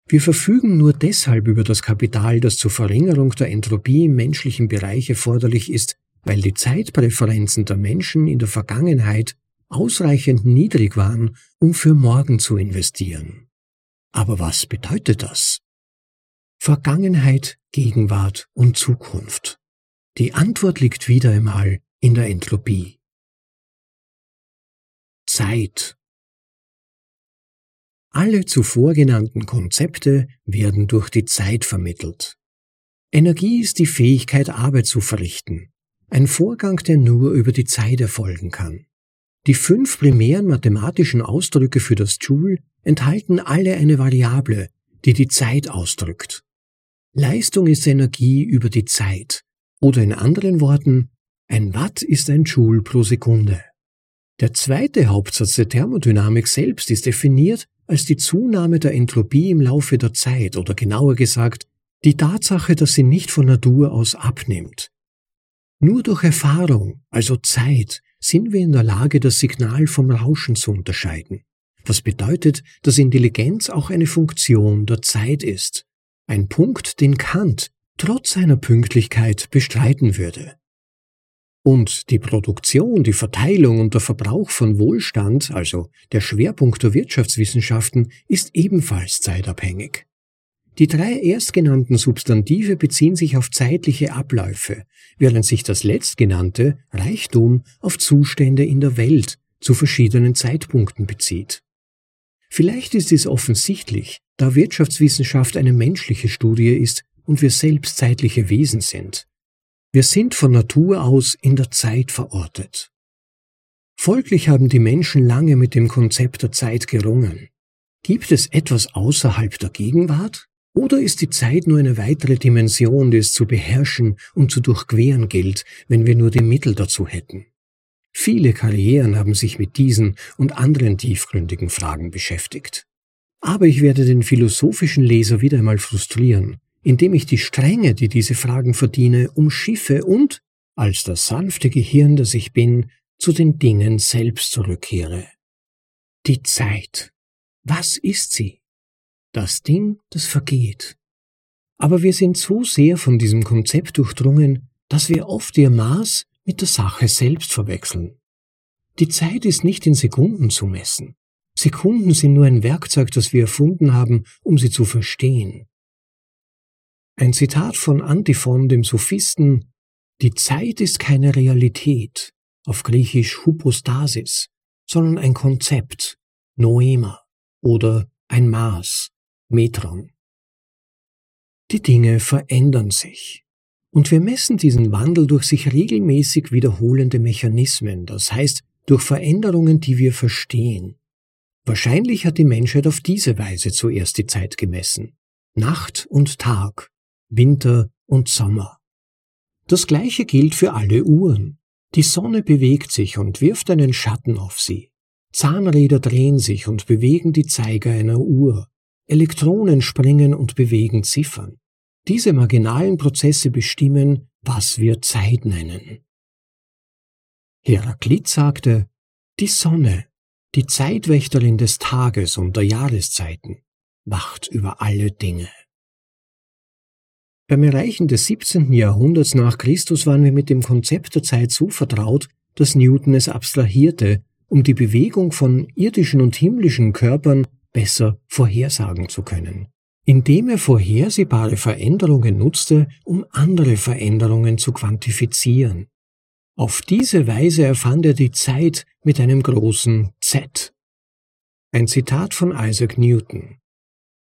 Wir verfügen nur deshalb über das Kapital, das zur Verringerung der Entropie im menschlichen Bereich erforderlich ist, weil die Zeitpräferenzen der Menschen in der Vergangenheit ausreichend niedrig waren, um für morgen zu investieren. Aber was bedeutet das? Vergangenheit, Gegenwart und Zukunft. Die Antwort liegt wieder einmal in der Entropie. Zeit. Alle zuvor genannten Konzepte werden durch die Zeit vermittelt. Energie ist die Fähigkeit, Arbeit zu verrichten, ein Vorgang, der nur über die Zeit erfolgen kann. Die fünf primären mathematischen Ausdrücke für das Joule enthalten alle eine Variable, die die Zeit ausdrückt. Leistung ist Energie über die Zeit, oder in anderen Worten, ein Watt ist ein Joule pro Sekunde. Der zweite Hauptsatz der Thermodynamik selbst ist definiert als die Zunahme der Entropie im Laufe der Zeit oder genauer gesagt, die Tatsache, dass sie nicht von Natur aus abnimmt. Nur durch Erfahrung, also Zeit, sind wir in der Lage, das Signal vom Rauschen zu unterscheiden. Was bedeutet, dass Intelligenz auch eine Funktion der Zeit ist. Ein Punkt, den Kant trotz seiner Pünktlichkeit bestreiten würde. Und die Produktion, die Verteilung und der Verbrauch von Wohlstand, also der Schwerpunkt der Wirtschaftswissenschaften, ist ebenfalls zeitabhängig. Die drei erstgenannten Substantive beziehen sich auf zeitliche Abläufe, während sich das letztgenannte Reichtum auf Zustände in der Welt zu verschiedenen Zeitpunkten bezieht. Vielleicht ist es offensichtlich, da Wirtschaftswissenschaft eine menschliche Studie ist und wir selbst zeitliche Wesen sind. Wir sind von Natur aus in der Zeit verortet. Folglich haben die Menschen lange mit dem Konzept der Zeit gerungen. Gibt es etwas außerhalb der Gegenwart? Oder ist die Zeit nur eine weitere Dimension, die es zu beherrschen und zu durchqueren gilt, wenn wir nur die Mittel dazu hätten? Viele Karrieren haben sich mit diesen und anderen tiefgründigen Fragen beschäftigt. Aber ich werde den philosophischen Leser wieder einmal frustrieren, indem ich die Strenge, die diese Fragen verdiene, umschiffe und, als das sanfte Gehirn, das ich bin, zu den Dingen selbst zurückkehre. Die Zeit. Was ist sie? das Ding, das vergeht. Aber wir sind so sehr von diesem Konzept durchdrungen, dass wir oft ihr Maß mit der Sache selbst verwechseln. Die Zeit ist nicht in Sekunden zu messen. Sekunden sind nur ein Werkzeug, das wir erfunden haben, um sie zu verstehen. Ein Zitat von Antiphon, dem Sophisten Die Zeit ist keine Realität, auf Griechisch Hypostasis, sondern ein Konzept, Noema oder ein Maß, Metron. Die Dinge verändern sich. Und wir messen diesen Wandel durch sich regelmäßig wiederholende Mechanismen, das heißt durch Veränderungen, die wir verstehen. Wahrscheinlich hat die Menschheit auf diese Weise zuerst die Zeit gemessen. Nacht und Tag, Winter und Sommer. Das gleiche gilt für alle Uhren. Die Sonne bewegt sich und wirft einen Schatten auf sie. Zahnräder drehen sich und bewegen die Zeiger einer Uhr. Elektronen springen und bewegen Ziffern. Diese marginalen Prozesse bestimmen, was wir Zeit nennen. Heraklit sagte, die Sonne, die Zeitwächterin des Tages und der Jahreszeiten, wacht über alle Dinge. Beim Erreichen des 17. Jahrhunderts nach Christus waren wir mit dem Konzept der Zeit so vertraut, dass Newton es abstrahierte, um die Bewegung von irdischen und himmlischen Körpern besser vorhersagen zu können. Indem er vorhersehbare Veränderungen nutzte, um andere Veränderungen zu quantifizieren. Auf diese Weise erfand er die Zeit mit einem großen Z. Ein Zitat von Isaac Newton.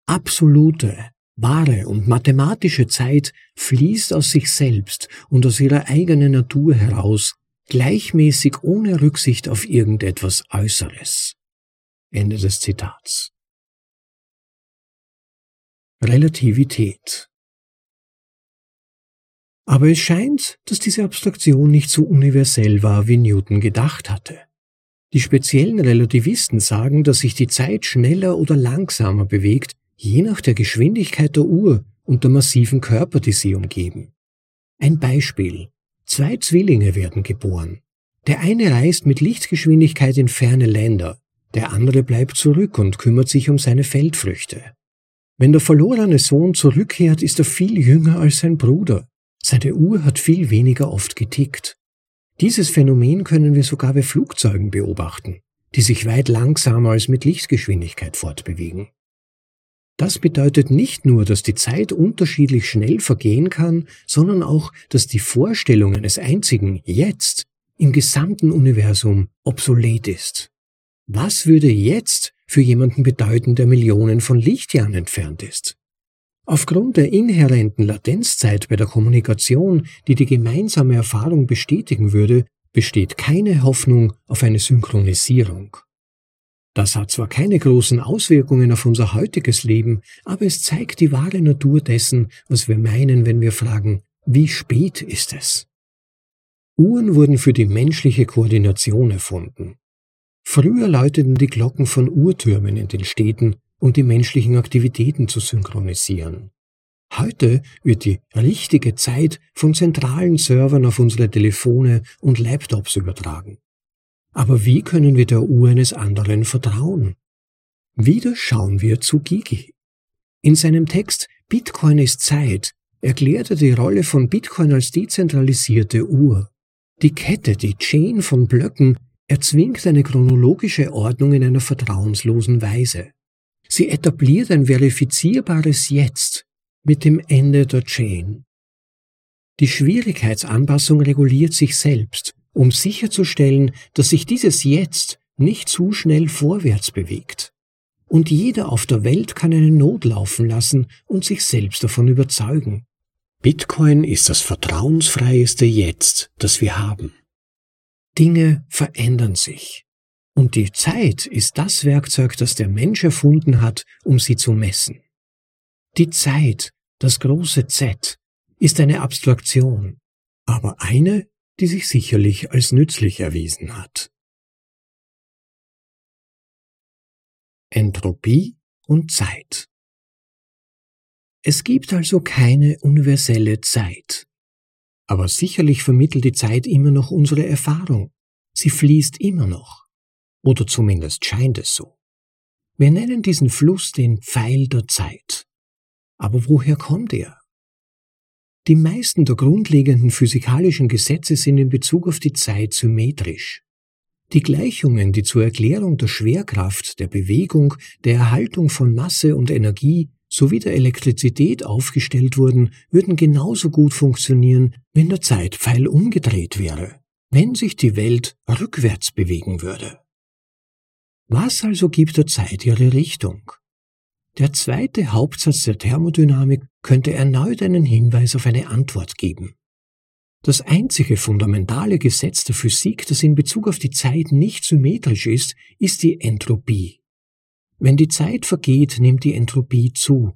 Absolute, wahre und mathematische Zeit fließt aus sich selbst und aus ihrer eigenen Natur heraus, gleichmäßig ohne Rücksicht auf irgendetwas Äußeres. Ende des Zitats. Relativität aber es scheint, dass diese Abstraktion nicht so universell war, wie Newton gedacht hatte. Die speziellen Relativisten sagen, dass sich die Zeit schneller oder langsamer bewegt, je nach der Geschwindigkeit der Uhr und der massiven Körper, die sie umgeben. Ein Beispiel. Zwei Zwillinge werden geboren. Der eine reist mit Lichtgeschwindigkeit in ferne Länder, der andere bleibt zurück und kümmert sich um seine Feldfrüchte. Wenn der verlorene Sohn zurückkehrt, ist er viel jünger als sein Bruder. Seine Uhr hat viel weniger oft getickt. Dieses Phänomen können wir sogar bei Flugzeugen beobachten, die sich weit langsamer als mit Lichtgeschwindigkeit fortbewegen. Das bedeutet nicht nur, dass die Zeit unterschiedlich schnell vergehen kann, sondern auch, dass die Vorstellung eines einzigen Jetzt im gesamten Universum obsolet ist. Was würde jetzt für jemanden bedeuten, der Millionen von Lichtjahren entfernt ist? Aufgrund der inhärenten Latenzzeit bei der Kommunikation, die die gemeinsame Erfahrung bestätigen würde, besteht keine Hoffnung auf eine Synchronisierung. Das hat zwar keine großen Auswirkungen auf unser heutiges Leben, aber es zeigt die wahre Natur dessen, was wir meinen, wenn wir fragen, wie spät ist es? Uhren wurden für die menschliche Koordination erfunden. Früher läuteten die Glocken von Uhrtürmen in den Städten, um die menschlichen Aktivitäten zu synchronisieren. Heute wird die richtige Zeit von zentralen Servern auf unsere Telefone und Laptops übertragen. Aber wie können wir der Uhr eines anderen vertrauen? Wieder schauen wir zu Gigi. In seinem Text Bitcoin ist Zeit erklärt er die Rolle von Bitcoin als dezentralisierte Uhr. Die Kette, die Chain von Blöcken, erzwingt eine chronologische Ordnung in einer vertrauenslosen Weise. Sie etabliert ein verifizierbares Jetzt mit dem Ende der Chain. Die Schwierigkeitsanpassung reguliert sich selbst, um sicherzustellen, dass sich dieses Jetzt nicht zu schnell vorwärts bewegt. Und jeder auf der Welt kann eine Not laufen lassen und sich selbst davon überzeugen. Bitcoin ist das vertrauensfreieste Jetzt, das wir haben. Dinge verändern sich. Und die Zeit ist das Werkzeug, das der Mensch erfunden hat, um sie zu messen. Die Zeit, das große Z, ist eine Abstraktion, aber eine, die sich sicherlich als nützlich erwiesen hat. Entropie und Zeit Es gibt also keine universelle Zeit. Aber sicherlich vermittelt die Zeit immer noch unsere Erfahrung. Sie fließt immer noch. Oder zumindest scheint es so. Wir nennen diesen Fluss den Pfeil der Zeit. Aber woher kommt er? Die meisten der grundlegenden physikalischen Gesetze sind in Bezug auf die Zeit symmetrisch. Die Gleichungen, die zur Erklärung der Schwerkraft, der Bewegung, der Erhaltung von Masse und Energie sowie der Elektrizität aufgestellt wurden, würden genauso gut funktionieren, wenn der Zeitpfeil umgedreht wäre, wenn sich die Welt rückwärts bewegen würde. Was also gibt der Zeit ihre Richtung? Der zweite Hauptsatz der Thermodynamik könnte erneut einen Hinweis auf eine Antwort geben. Das einzige fundamentale Gesetz der Physik, das in Bezug auf die Zeit nicht symmetrisch ist, ist die Entropie. Wenn die Zeit vergeht, nimmt die Entropie zu.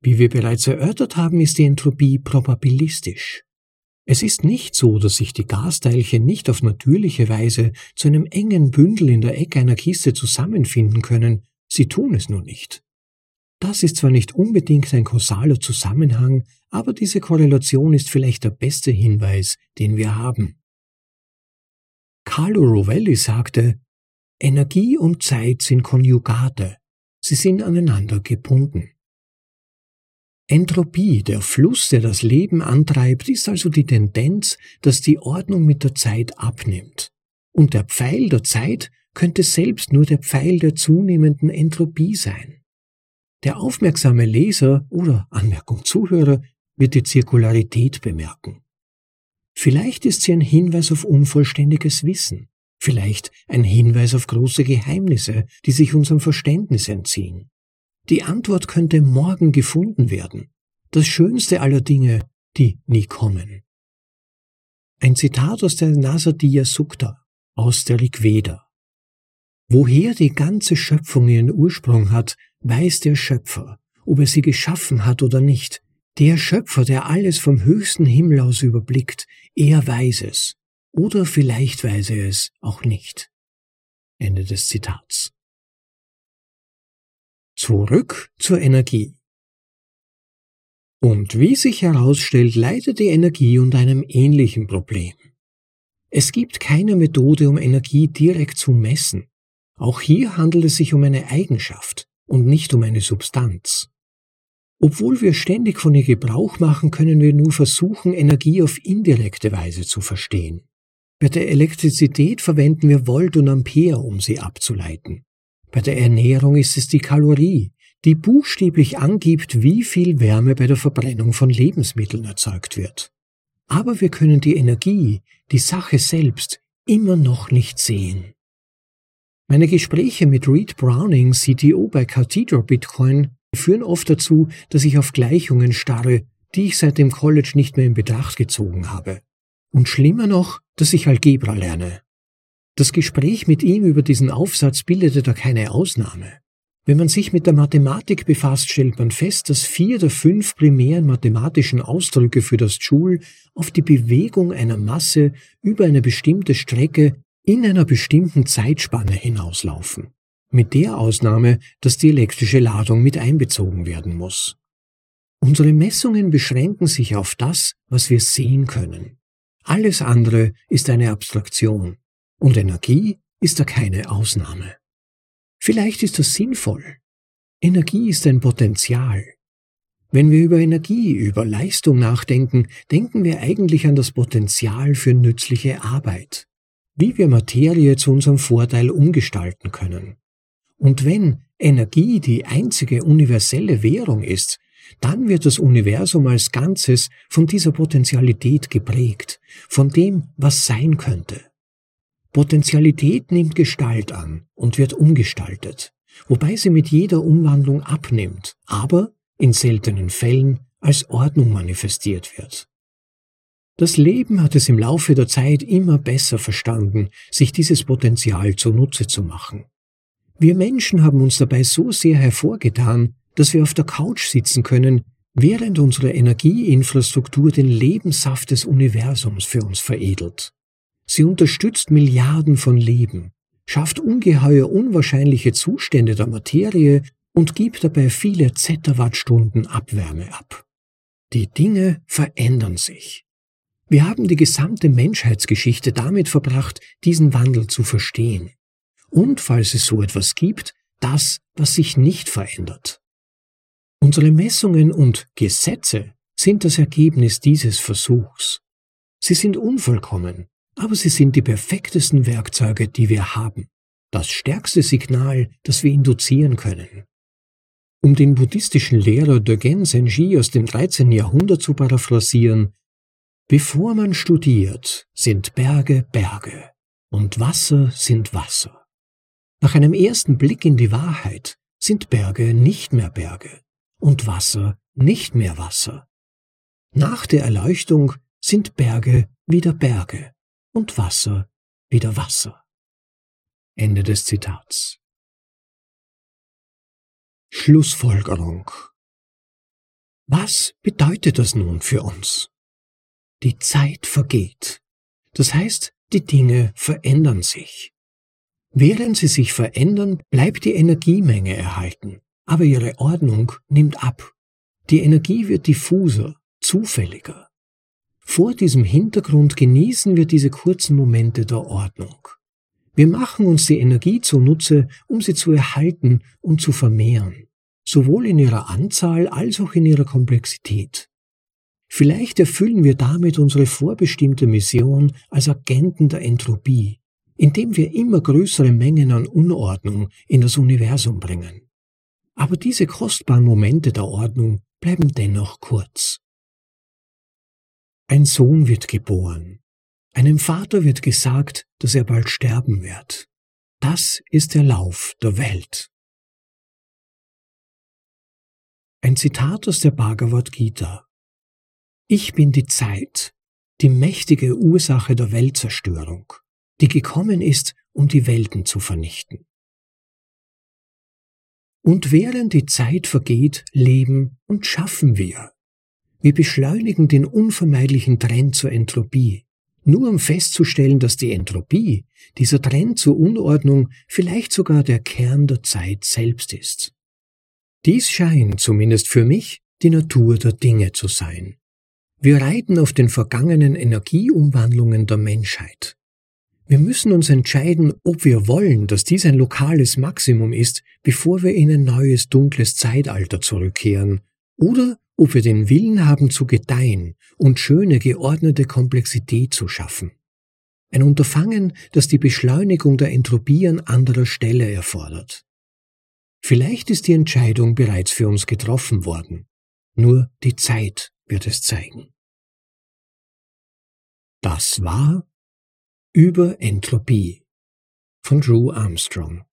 Wie wir bereits erörtert haben, ist die Entropie probabilistisch. Es ist nicht so, dass sich die Gasteilchen nicht auf natürliche Weise zu einem engen Bündel in der Ecke einer Kiste zusammenfinden können, sie tun es nur nicht. Das ist zwar nicht unbedingt ein kausaler Zusammenhang, aber diese Korrelation ist vielleicht der beste Hinweis, den wir haben. Carlo Rovelli sagte, Energie und Zeit sind Konjugate, sie sind aneinander gebunden. Entropie, der Fluss, der das Leben antreibt, ist also die Tendenz, dass die Ordnung mit der Zeit abnimmt. Und der Pfeil der Zeit könnte selbst nur der Pfeil der zunehmenden Entropie sein. Der aufmerksame Leser oder Anmerkung Zuhörer wird die Zirkularität bemerken. Vielleicht ist sie ein Hinweis auf unvollständiges Wissen, vielleicht ein Hinweis auf große Geheimnisse, die sich unserem Verständnis entziehen. Die Antwort könnte morgen gefunden werden, das schönste aller Dinge, die nie kommen. Ein Zitat aus der Nasadiya Sukta, aus der Rigveda. Woher die ganze Schöpfung ihren Ursprung hat, weiß der Schöpfer, ob er sie geschaffen hat oder nicht, der Schöpfer, der alles vom höchsten Himmel aus überblickt, er weiß es. Oder vielleicht weiß er es auch nicht. Ende des Zitats. Zurück zur Energie. Und wie sich herausstellt, leidet die Energie unter einem ähnlichen Problem. Es gibt keine Methode, um Energie direkt zu messen. Auch hier handelt es sich um eine Eigenschaft und nicht um eine Substanz. Obwohl wir ständig von ihr Gebrauch machen, können wir nur versuchen, Energie auf indirekte Weise zu verstehen. Bei der Elektrizität verwenden wir Volt und Ampere, um sie abzuleiten. Bei der Ernährung ist es die Kalorie, die buchstäblich angibt, wie viel Wärme bei der Verbrennung von Lebensmitteln erzeugt wird. Aber wir können die Energie, die Sache selbst, immer noch nicht sehen. Meine Gespräche mit Reed Browning, CTO bei Cathedral Bitcoin, führen oft dazu, dass ich auf Gleichungen starre, die ich seit dem College nicht mehr in Betracht gezogen habe. Und schlimmer noch, dass ich Algebra lerne. Das Gespräch mit ihm über diesen Aufsatz bildete da keine Ausnahme. Wenn man sich mit der Mathematik befasst, stellt man fest, dass vier der fünf primären mathematischen Ausdrücke für das Joule auf die Bewegung einer Masse über eine bestimmte Strecke in einer bestimmten Zeitspanne hinauslaufen mit der Ausnahme, dass die elektrische Ladung mit einbezogen werden muss. Unsere Messungen beschränken sich auf das, was wir sehen können. Alles andere ist eine Abstraktion und Energie ist da keine Ausnahme. Vielleicht ist das sinnvoll. Energie ist ein Potenzial. Wenn wir über Energie, über Leistung nachdenken, denken wir eigentlich an das Potenzial für nützliche Arbeit, wie wir Materie zu unserem Vorteil umgestalten können. Und wenn Energie die einzige universelle Währung ist, dann wird das Universum als Ganzes von dieser Potentialität geprägt, von dem, was sein könnte. Potentialität nimmt Gestalt an und wird umgestaltet, wobei sie mit jeder Umwandlung abnimmt, aber in seltenen Fällen als Ordnung manifestiert wird. Das Leben hat es im Laufe der Zeit immer besser verstanden, sich dieses Potenzial zunutze zu machen. Wir Menschen haben uns dabei so sehr hervorgetan, dass wir auf der Couch sitzen können, während unsere Energieinfrastruktur den Lebenssaft des Universums für uns veredelt. Sie unterstützt Milliarden von Leben, schafft ungeheuer unwahrscheinliche Zustände der Materie und gibt dabei viele Zettawattstunden Abwärme ab. Die Dinge verändern sich. Wir haben die gesamte Menschheitsgeschichte damit verbracht, diesen Wandel zu verstehen und, falls es so etwas gibt, das, was sich nicht verändert. Unsere Messungen und Gesetze sind das Ergebnis dieses Versuchs. Sie sind unvollkommen, aber sie sind die perfektesten Werkzeuge, die wir haben, das stärkste Signal, das wir induzieren können. Um den buddhistischen Lehrer Dogen Senji aus dem 13. Jahrhundert zu paraphrasieren, bevor man studiert, sind Berge Berge und Wasser sind Wasser. Nach einem ersten Blick in die Wahrheit sind Berge nicht mehr Berge und Wasser nicht mehr Wasser. Nach der Erleuchtung sind Berge wieder Berge und Wasser wieder Wasser. Ende des Zitats. Schlussfolgerung. Was bedeutet das nun für uns? Die Zeit vergeht. Das heißt, die Dinge verändern sich. Während sie sich verändern, bleibt die Energiemenge erhalten, aber ihre Ordnung nimmt ab. Die Energie wird diffuser, zufälliger. Vor diesem Hintergrund genießen wir diese kurzen Momente der Ordnung. Wir machen uns die Energie zunutze, um sie zu erhalten und zu vermehren, sowohl in ihrer Anzahl als auch in ihrer Komplexität. Vielleicht erfüllen wir damit unsere vorbestimmte Mission als Agenten der Entropie, indem wir immer größere Mengen an Unordnung in das Universum bringen. Aber diese kostbaren Momente der Ordnung bleiben dennoch kurz. Ein Sohn wird geboren. Einem Vater wird gesagt, dass er bald sterben wird. Das ist der Lauf der Welt. Ein Zitat aus der Bhagavad Gita. Ich bin die Zeit, die mächtige Ursache der Weltzerstörung, die gekommen ist, um die Welten zu vernichten. Und während die Zeit vergeht, leben und schaffen wir. Wir beschleunigen den unvermeidlichen Trend zur Entropie, nur um festzustellen, dass die Entropie, dieser Trend zur Unordnung, vielleicht sogar der Kern der Zeit selbst ist. Dies scheint, zumindest für mich, die Natur der Dinge zu sein. Wir reiten auf den vergangenen Energieumwandlungen der Menschheit. Wir müssen uns entscheiden, ob wir wollen, dass dies ein lokales Maximum ist, bevor wir in ein neues dunkles Zeitalter zurückkehren, oder ob wir den Willen haben zu gedeihen und schöne geordnete Komplexität zu schaffen. Ein Unterfangen, das die Beschleunigung der Entropie an anderer Stelle erfordert. Vielleicht ist die Entscheidung bereits für uns getroffen worden. Nur die Zeit wird es zeigen. Das war über Entropie von Drew Armstrong.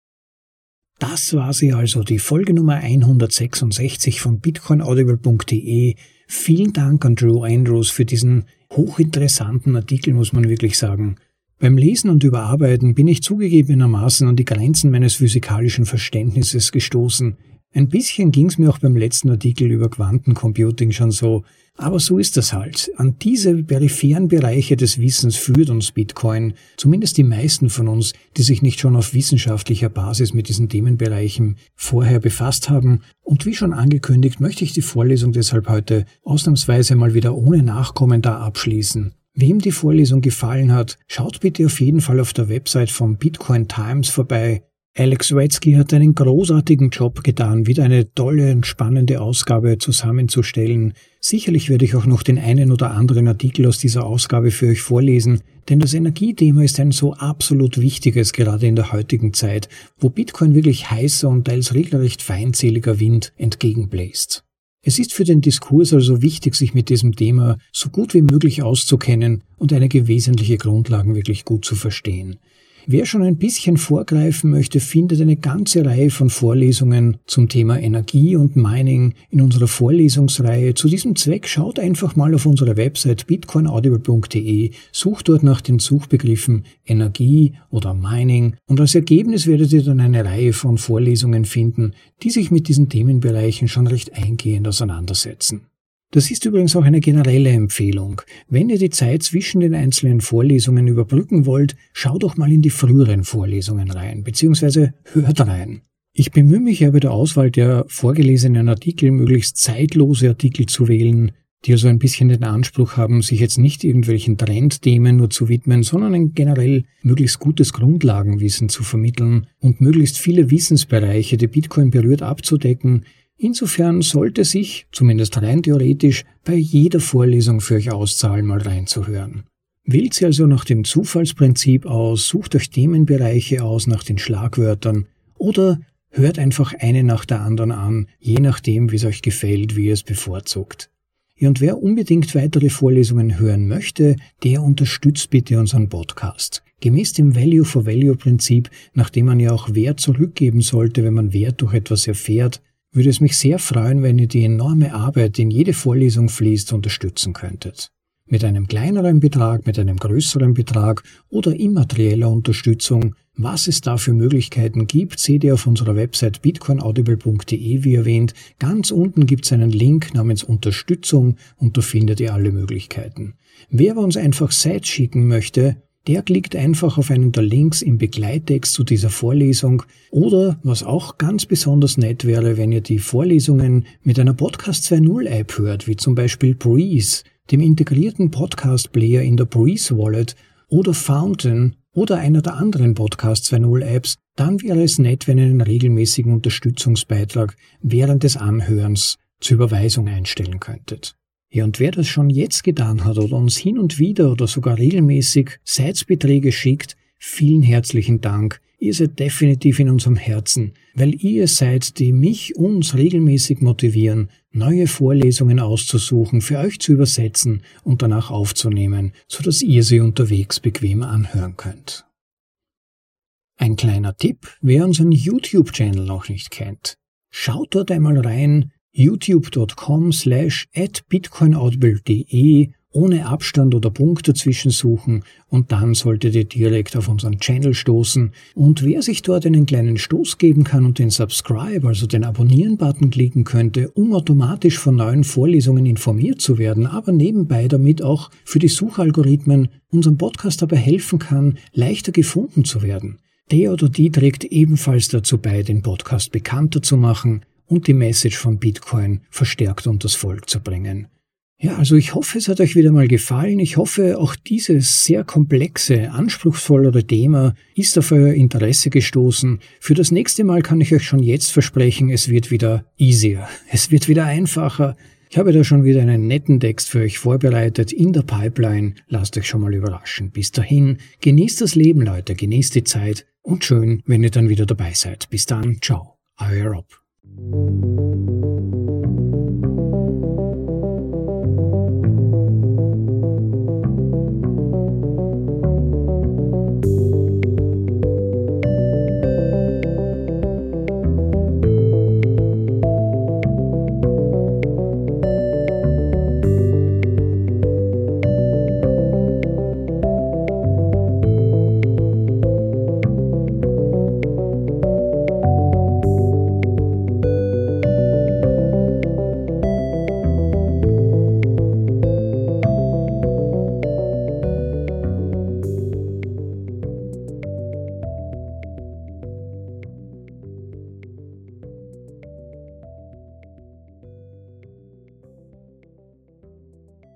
Das war sie also, die Folge Nummer 166 von bitcoinaudible.de. Vielen Dank an Drew Andrews für diesen hochinteressanten Artikel, muss man wirklich sagen. Beim Lesen und Überarbeiten bin ich zugegebenermaßen an die Grenzen meines physikalischen Verständnisses gestoßen. Ein bisschen ging's mir auch beim letzten Artikel über Quantencomputing schon so, aber so ist das halt. An diese peripheren Bereiche des Wissens führt uns Bitcoin, zumindest die meisten von uns, die sich nicht schon auf wissenschaftlicher Basis mit diesen Themenbereichen vorher befasst haben. Und wie schon angekündigt, möchte ich die Vorlesung deshalb heute ausnahmsweise mal wieder ohne Nachkommentar abschließen. Wem die Vorlesung gefallen hat, schaut bitte auf jeden Fall auf der Website von Bitcoin Times vorbei. Alex Wetzky hat einen großartigen Job getan, wieder eine tolle und spannende Ausgabe zusammenzustellen. Sicherlich werde ich auch noch den einen oder anderen Artikel aus dieser Ausgabe für euch vorlesen, denn das Energiethema ist ein so absolut wichtiges gerade in der heutigen Zeit, wo Bitcoin wirklich heißer und teils regelrecht feindseliger Wind entgegenbläst. Es ist für den Diskurs also wichtig, sich mit diesem Thema so gut wie möglich auszukennen und einige wesentliche Grundlagen wirklich gut zu verstehen. Wer schon ein bisschen vorgreifen möchte, findet eine ganze Reihe von Vorlesungen zum Thema Energie und Mining in unserer Vorlesungsreihe. Zu diesem Zweck schaut einfach mal auf unsere Website bitcoinaudible.de, sucht dort nach den Suchbegriffen Energie oder Mining und als Ergebnis werdet ihr dann eine Reihe von Vorlesungen finden, die sich mit diesen Themenbereichen schon recht eingehend auseinandersetzen. Das ist übrigens auch eine generelle Empfehlung. Wenn ihr die Zeit zwischen den einzelnen Vorlesungen überbrücken wollt, schaut doch mal in die früheren Vorlesungen rein, beziehungsweise hört rein. Ich bemühe mich ja bei der Auswahl der vorgelesenen Artikel möglichst zeitlose Artikel zu wählen, die also ein bisschen den Anspruch haben, sich jetzt nicht irgendwelchen Trendthemen nur zu widmen, sondern ein generell möglichst gutes Grundlagenwissen zu vermitteln und möglichst viele Wissensbereiche, die Bitcoin berührt, abzudecken, Insofern sollte sich, zumindest rein theoretisch, bei jeder Vorlesung für euch auszahlen, mal reinzuhören. Wählt sie also nach dem Zufallsprinzip aus, sucht euch Themenbereiche aus nach den Schlagwörtern oder hört einfach eine nach der anderen an, je nachdem, wie es euch gefällt, wie ihr es bevorzugt. Ja, und wer unbedingt weitere Vorlesungen hören möchte, der unterstützt bitte unseren Podcast. Gemäß dem Value for Value Prinzip, nachdem man ja auch Wert zurückgeben sollte, wenn man Wert durch etwas erfährt, würde es mich sehr freuen, wenn ihr die enorme Arbeit, die in jede Vorlesung fließt, unterstützen könntet. Mit einem kleineren Betrag, mit einem größeren Betrag oder immaterieller Unterstützung, was es da für Möglichkeiten gibt, seht ihr auf unserer Website bitcoinaudible.de, wie erwähnt. Ganz unten gibt es einen Link namens Unterstützung und da findet ihr alle Möglichkeiten. Wer uns einfach Sites schicken möchte, der klickt einfach auf einen der Links im Begleittext zu dieser Vorlesung oder, was auch ganz besonders nett wäre, wenn ihr die Vorlesungen mit einer Podcast 2.0 App hört, wie zum Beispiel Breeze, dem integrierten Podcast-Player in der Breeze Wallet oder Fountain oder einer der anderen Podcast 2.0 Apps, dann wäre es nett, wenn ihr einen regelmäßigen Unterstützungsbeitrag während des Anhörens zur Überweisung einstellen könntet. Ja, und wer das schon jetzt getan hat oder uns hin und wieder oder sogar regelmäßig Seitsbeträge schickt, vielen herzlichen Dank. Ihr seid definitiv in unserem Herzen, weil ihr seid, die mich, uns regelmäßig motivieren, neue Vorlesungen auszusuchen, für euch zu übersetzen und danach aufzunehmen, so dass ihr sie unterwegs bequem anhören könnt. Ein kleiner Tipp, wer unseren YouTube-Channel noch nicht kennt. Schaut dort einmal rein, youtube.com slash at bitcoinaudible.de ohne Abstand oder Punkt dazwischen suchen und dann solltet ihr direkt auf unseren Channel stoßen. Und wer sich dort einen kleinen Stoß geben kann und den Subscribe, also den Abonnieren-Button klicken könnte, um automatisch von neuen Vorlesungen informiert zu werden, aber nebenbei damit auch für die Suchalgorithmen unserem Podcast dabei helfen kann, leichter gefunden zu werden. Der oder die trägt ebenfalls dazu bei, den Podcast bekannter zu machen und die Message von Bitcoin verstärkt unters Volk zu bringen. Ja, also ich hoffe, es hat euch wieder mal gefallen. Ich hoffe, auch dieses sehr komplexe, anspruchsvollere Thema ist auf euer Interesse gestoßen. Für das nächste Mal kann ich euch schon jetzt versprechen, es wird wieder easier. Es wird wieder einfacher. Ich habe da schon wieder einen netten Text für euch vorbereitet in der Pipeline. Lasst euch schon mal überraschen. Bis dahin, genießt das Leben, Leute, genießt die Zeit und schön, wenn ihr dann wieder dabei seid. Bis dann, ciao, euer Rob. Thank you.